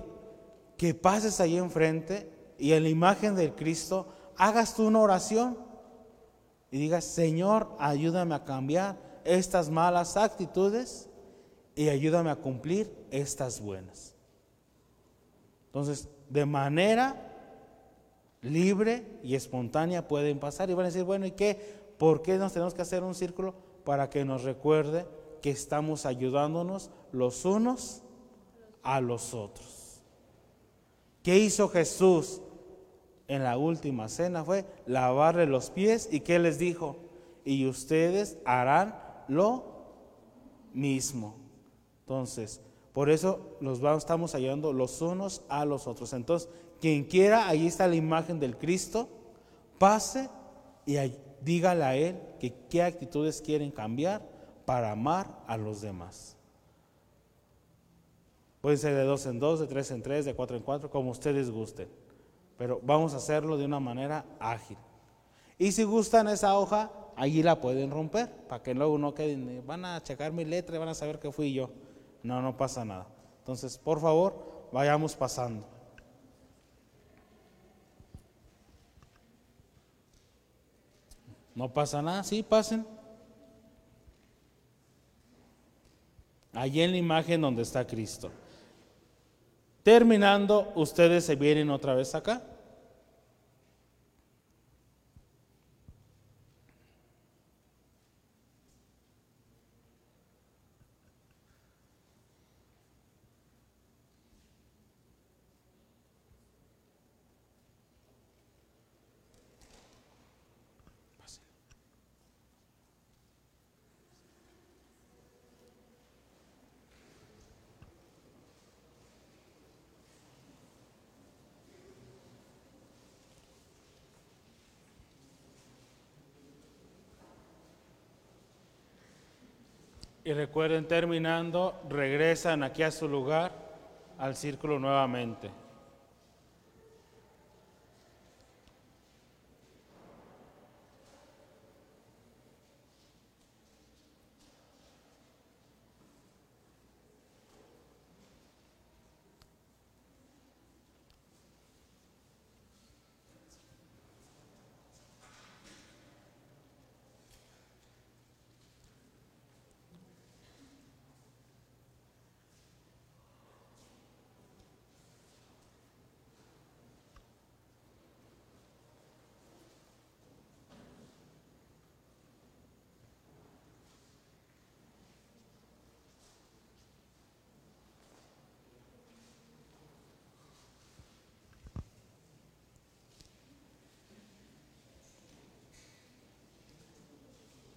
que pases ahí enfrente y en la imagen del Cristo hagas tú una oración y digas, Señor, ayúdame a cambiar estas malas actitudes y ayúdame a cumplir estas buenas. Entonces, de manera libre y espontánea pueden pasar y van a decir, bueno, ¿y qué? ¿Por qué nos tenemos que hacer un círculo? Para que nos recuerde que estamos ayudándonos los unos a los otros. ¿Qué hizo Jesús en la última cena? Fue lavarle los pies y ¿qué les dijo? Y ustedes harán lo mismo. Entonces, por eso nos vamos, estamos ayudando los unos a los otros. Entonces, quien quiera, ahí está la imagen del Cristo, pase y dígale a Él que qué actitudes quieren cambiar para amar a los demás. Puede ser de dos en dos, de tres en tres, de cuatro en cuatro, como ustedes gusten. Pero vamos a hacerlo de una manera ágil. Y si gustan esa hoja, allí la pueden romper, para que luego no queden, van a checar mi letra y van a saber que fui yo. No, no pasa nada. Entonces, por favor, vayamos pasando. No pasa nada, sí, pasen. Allí en la imagen donde está Cristo. Terminando, ustedes se vienen otra vez acá. Y recuerden, terminando, regresan aquí a su lugar, al círculo nuevamente.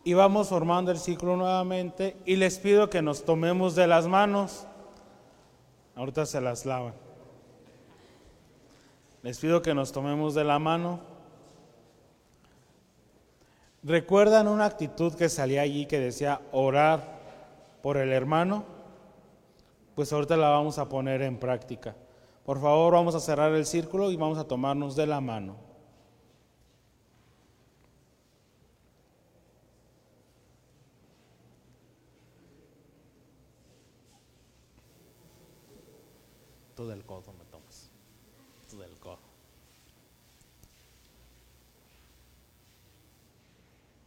Y vamos formando el ciclo nuevamente y les pido que nos tomemos de las manos. Ahorita se las lavan. Les pido que nos tomemos de la mano. ¿Recuerdan una actitud que salía allí que decía orar por el hermano? Pues ahorita la vamos a poner en práctica. Por favor, vamos a cerrar el círculo y vamos a tomarnos de la mano. del codo me tomas. del codo.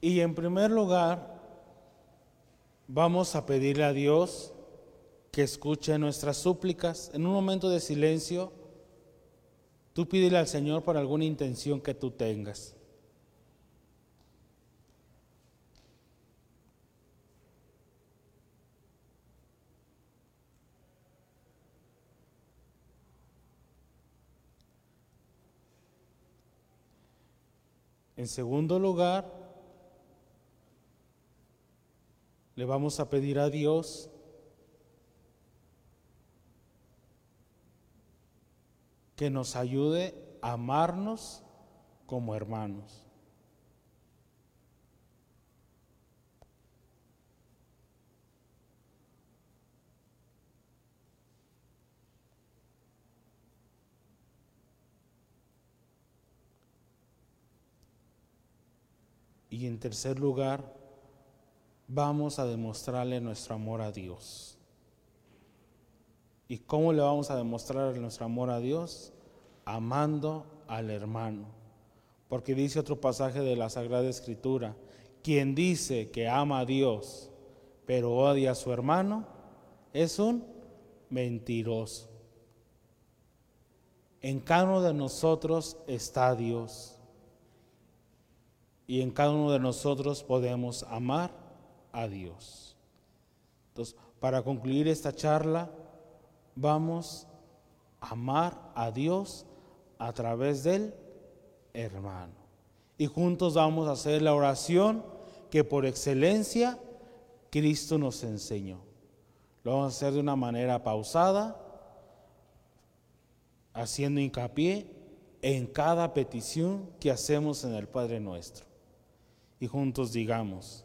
Y en primer lugar, vamos a pedirle a Dios que escuche nuestras súplicas. En un momento de silencio, tú pídele al Señor por alguna intención que tú tengas. En segundo lugar, le vamos a pedir a Dios que nos ayude a amarnos como hermanos. Y en tercer lugar, vamos a demostrarle nuestro amor a Dios. ¿Y cómo le vamos a demostrar nuestro amor a Dios? Amando al hermano. Porque dice otro pasaje de la Sagrada Escritura, quien dice que ama a Dios, pero odia a su hermano, es un mentiroso. En cada uno de nosotros está Dios y en cada uno de nosotros podemos amar a Dios. Entonces, para concluir esta charla, vamos a amar a Dios a través del hermano. Y juntos vamos a hacer la oración que por excelencia Cristo nos enseñó. Lo vamos a hacer de una manera pausada, haciendo hincapié en cada petición que hacemos en el Padre nuestro y juntos digamos,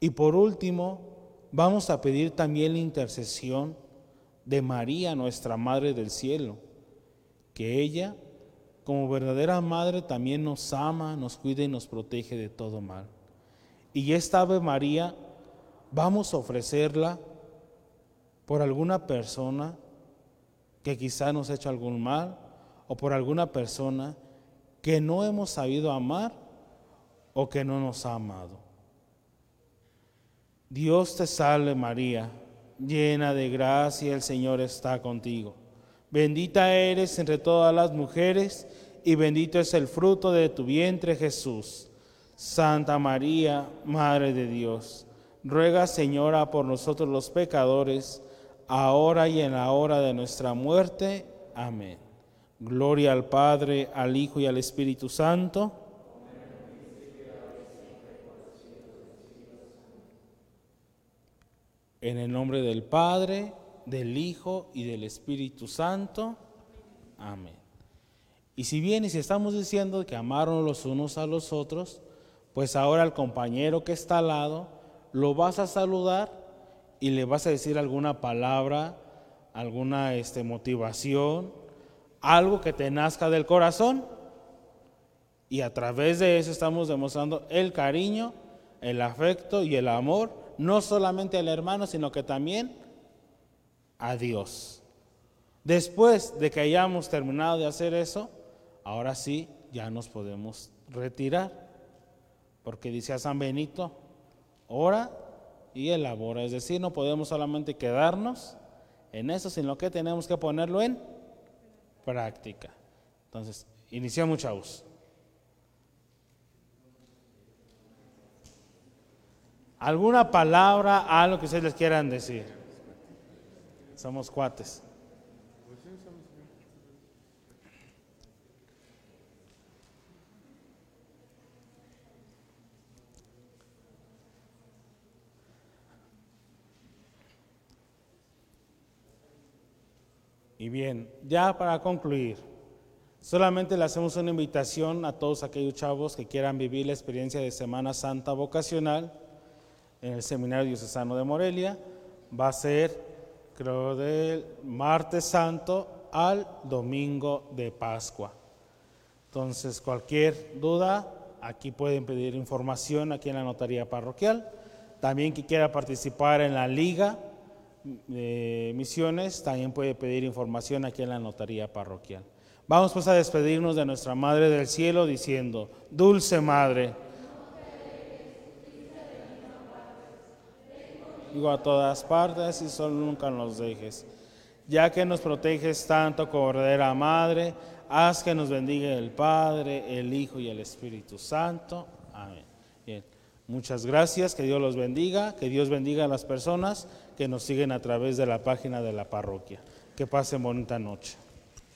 Y por último, vamos a pedir también la intercesión de María, nuestra Madre del Cielo, que ella, como verdadera Madre, también nos ama, nos cuida y nos protege de todo mal. Y esta Ave María vamos a ofrecerla por alguna persona que quizá nos ha hecho algún mal o por alguna persona que no hemos sabido amar o que no nos ha amado. Dios te salve María, llena de gracia, el Señor está contigo. Bendita eres entre todas las mujeres y bendito es el fruto de tu vientre Jesús. Santa María, Madre de Dios, ruega Señora por nosotros los pecadores, ahora y en la hora de nuestra muerte. Amén. Gloria al Padre, al Hijo y al Espíritu Santo. En el nombre del Padre, del Hijo y del Espíritu Santo. Amén. Y si bien y si estamos diciendo que amaron los unos a los otros, pues ahora al compañero que está al lado lo vas a saludar y le vas a decir alguna palabra, alguna este, motivación, algo que te nazca del corazón. Y a través de eso estamos demostrando el cariño, el afecto y el amor, no solamente al hermano, sino que también a Dios. Después de que hayamos terminado de hacer eso, ahora sí ya nos podemos retirar. Porque dice a San Benito, ora y elabora. Es decir, no podemos solamente quedarnos en eso, sino que tenemos que ponerlo en práctica. Entonces, iniciamos, chavos. ¿Alguna palabra, algo que ustedes les quieran decir? Somos cuates. Y bien, ya para concluir, solamente le hacemos una invitación a todos aquellos chavos que quieran vivir la experiencia de Semana Santa vocacional en el Seminario Diocesano de Morelia. Va a ser, creo, del martes santo al domingo de Pascua. Entonces, cualquier duda, aquí pueden pedir información aquí en la notaría parroquial. También que quiera participar en la liga de misiones, también puede pedir información aquí en la notaría parroquial. Vamos pues a despedirnos de nuestra Madre del Cielo diciendo, Dulce Madre, digo a todas partes y solo nunca nos dejes. Ya que nos proteges tanto como verdadera Madre, haz que nos bendiga el Padre, el Hijo y el Espíritu Santo. Amén. Bien. Muchas gracias, que Dios los bendiga, que Dios bendiga a las personas que nos siguen a través de la página de la parroquia. Que pasen bonita noche.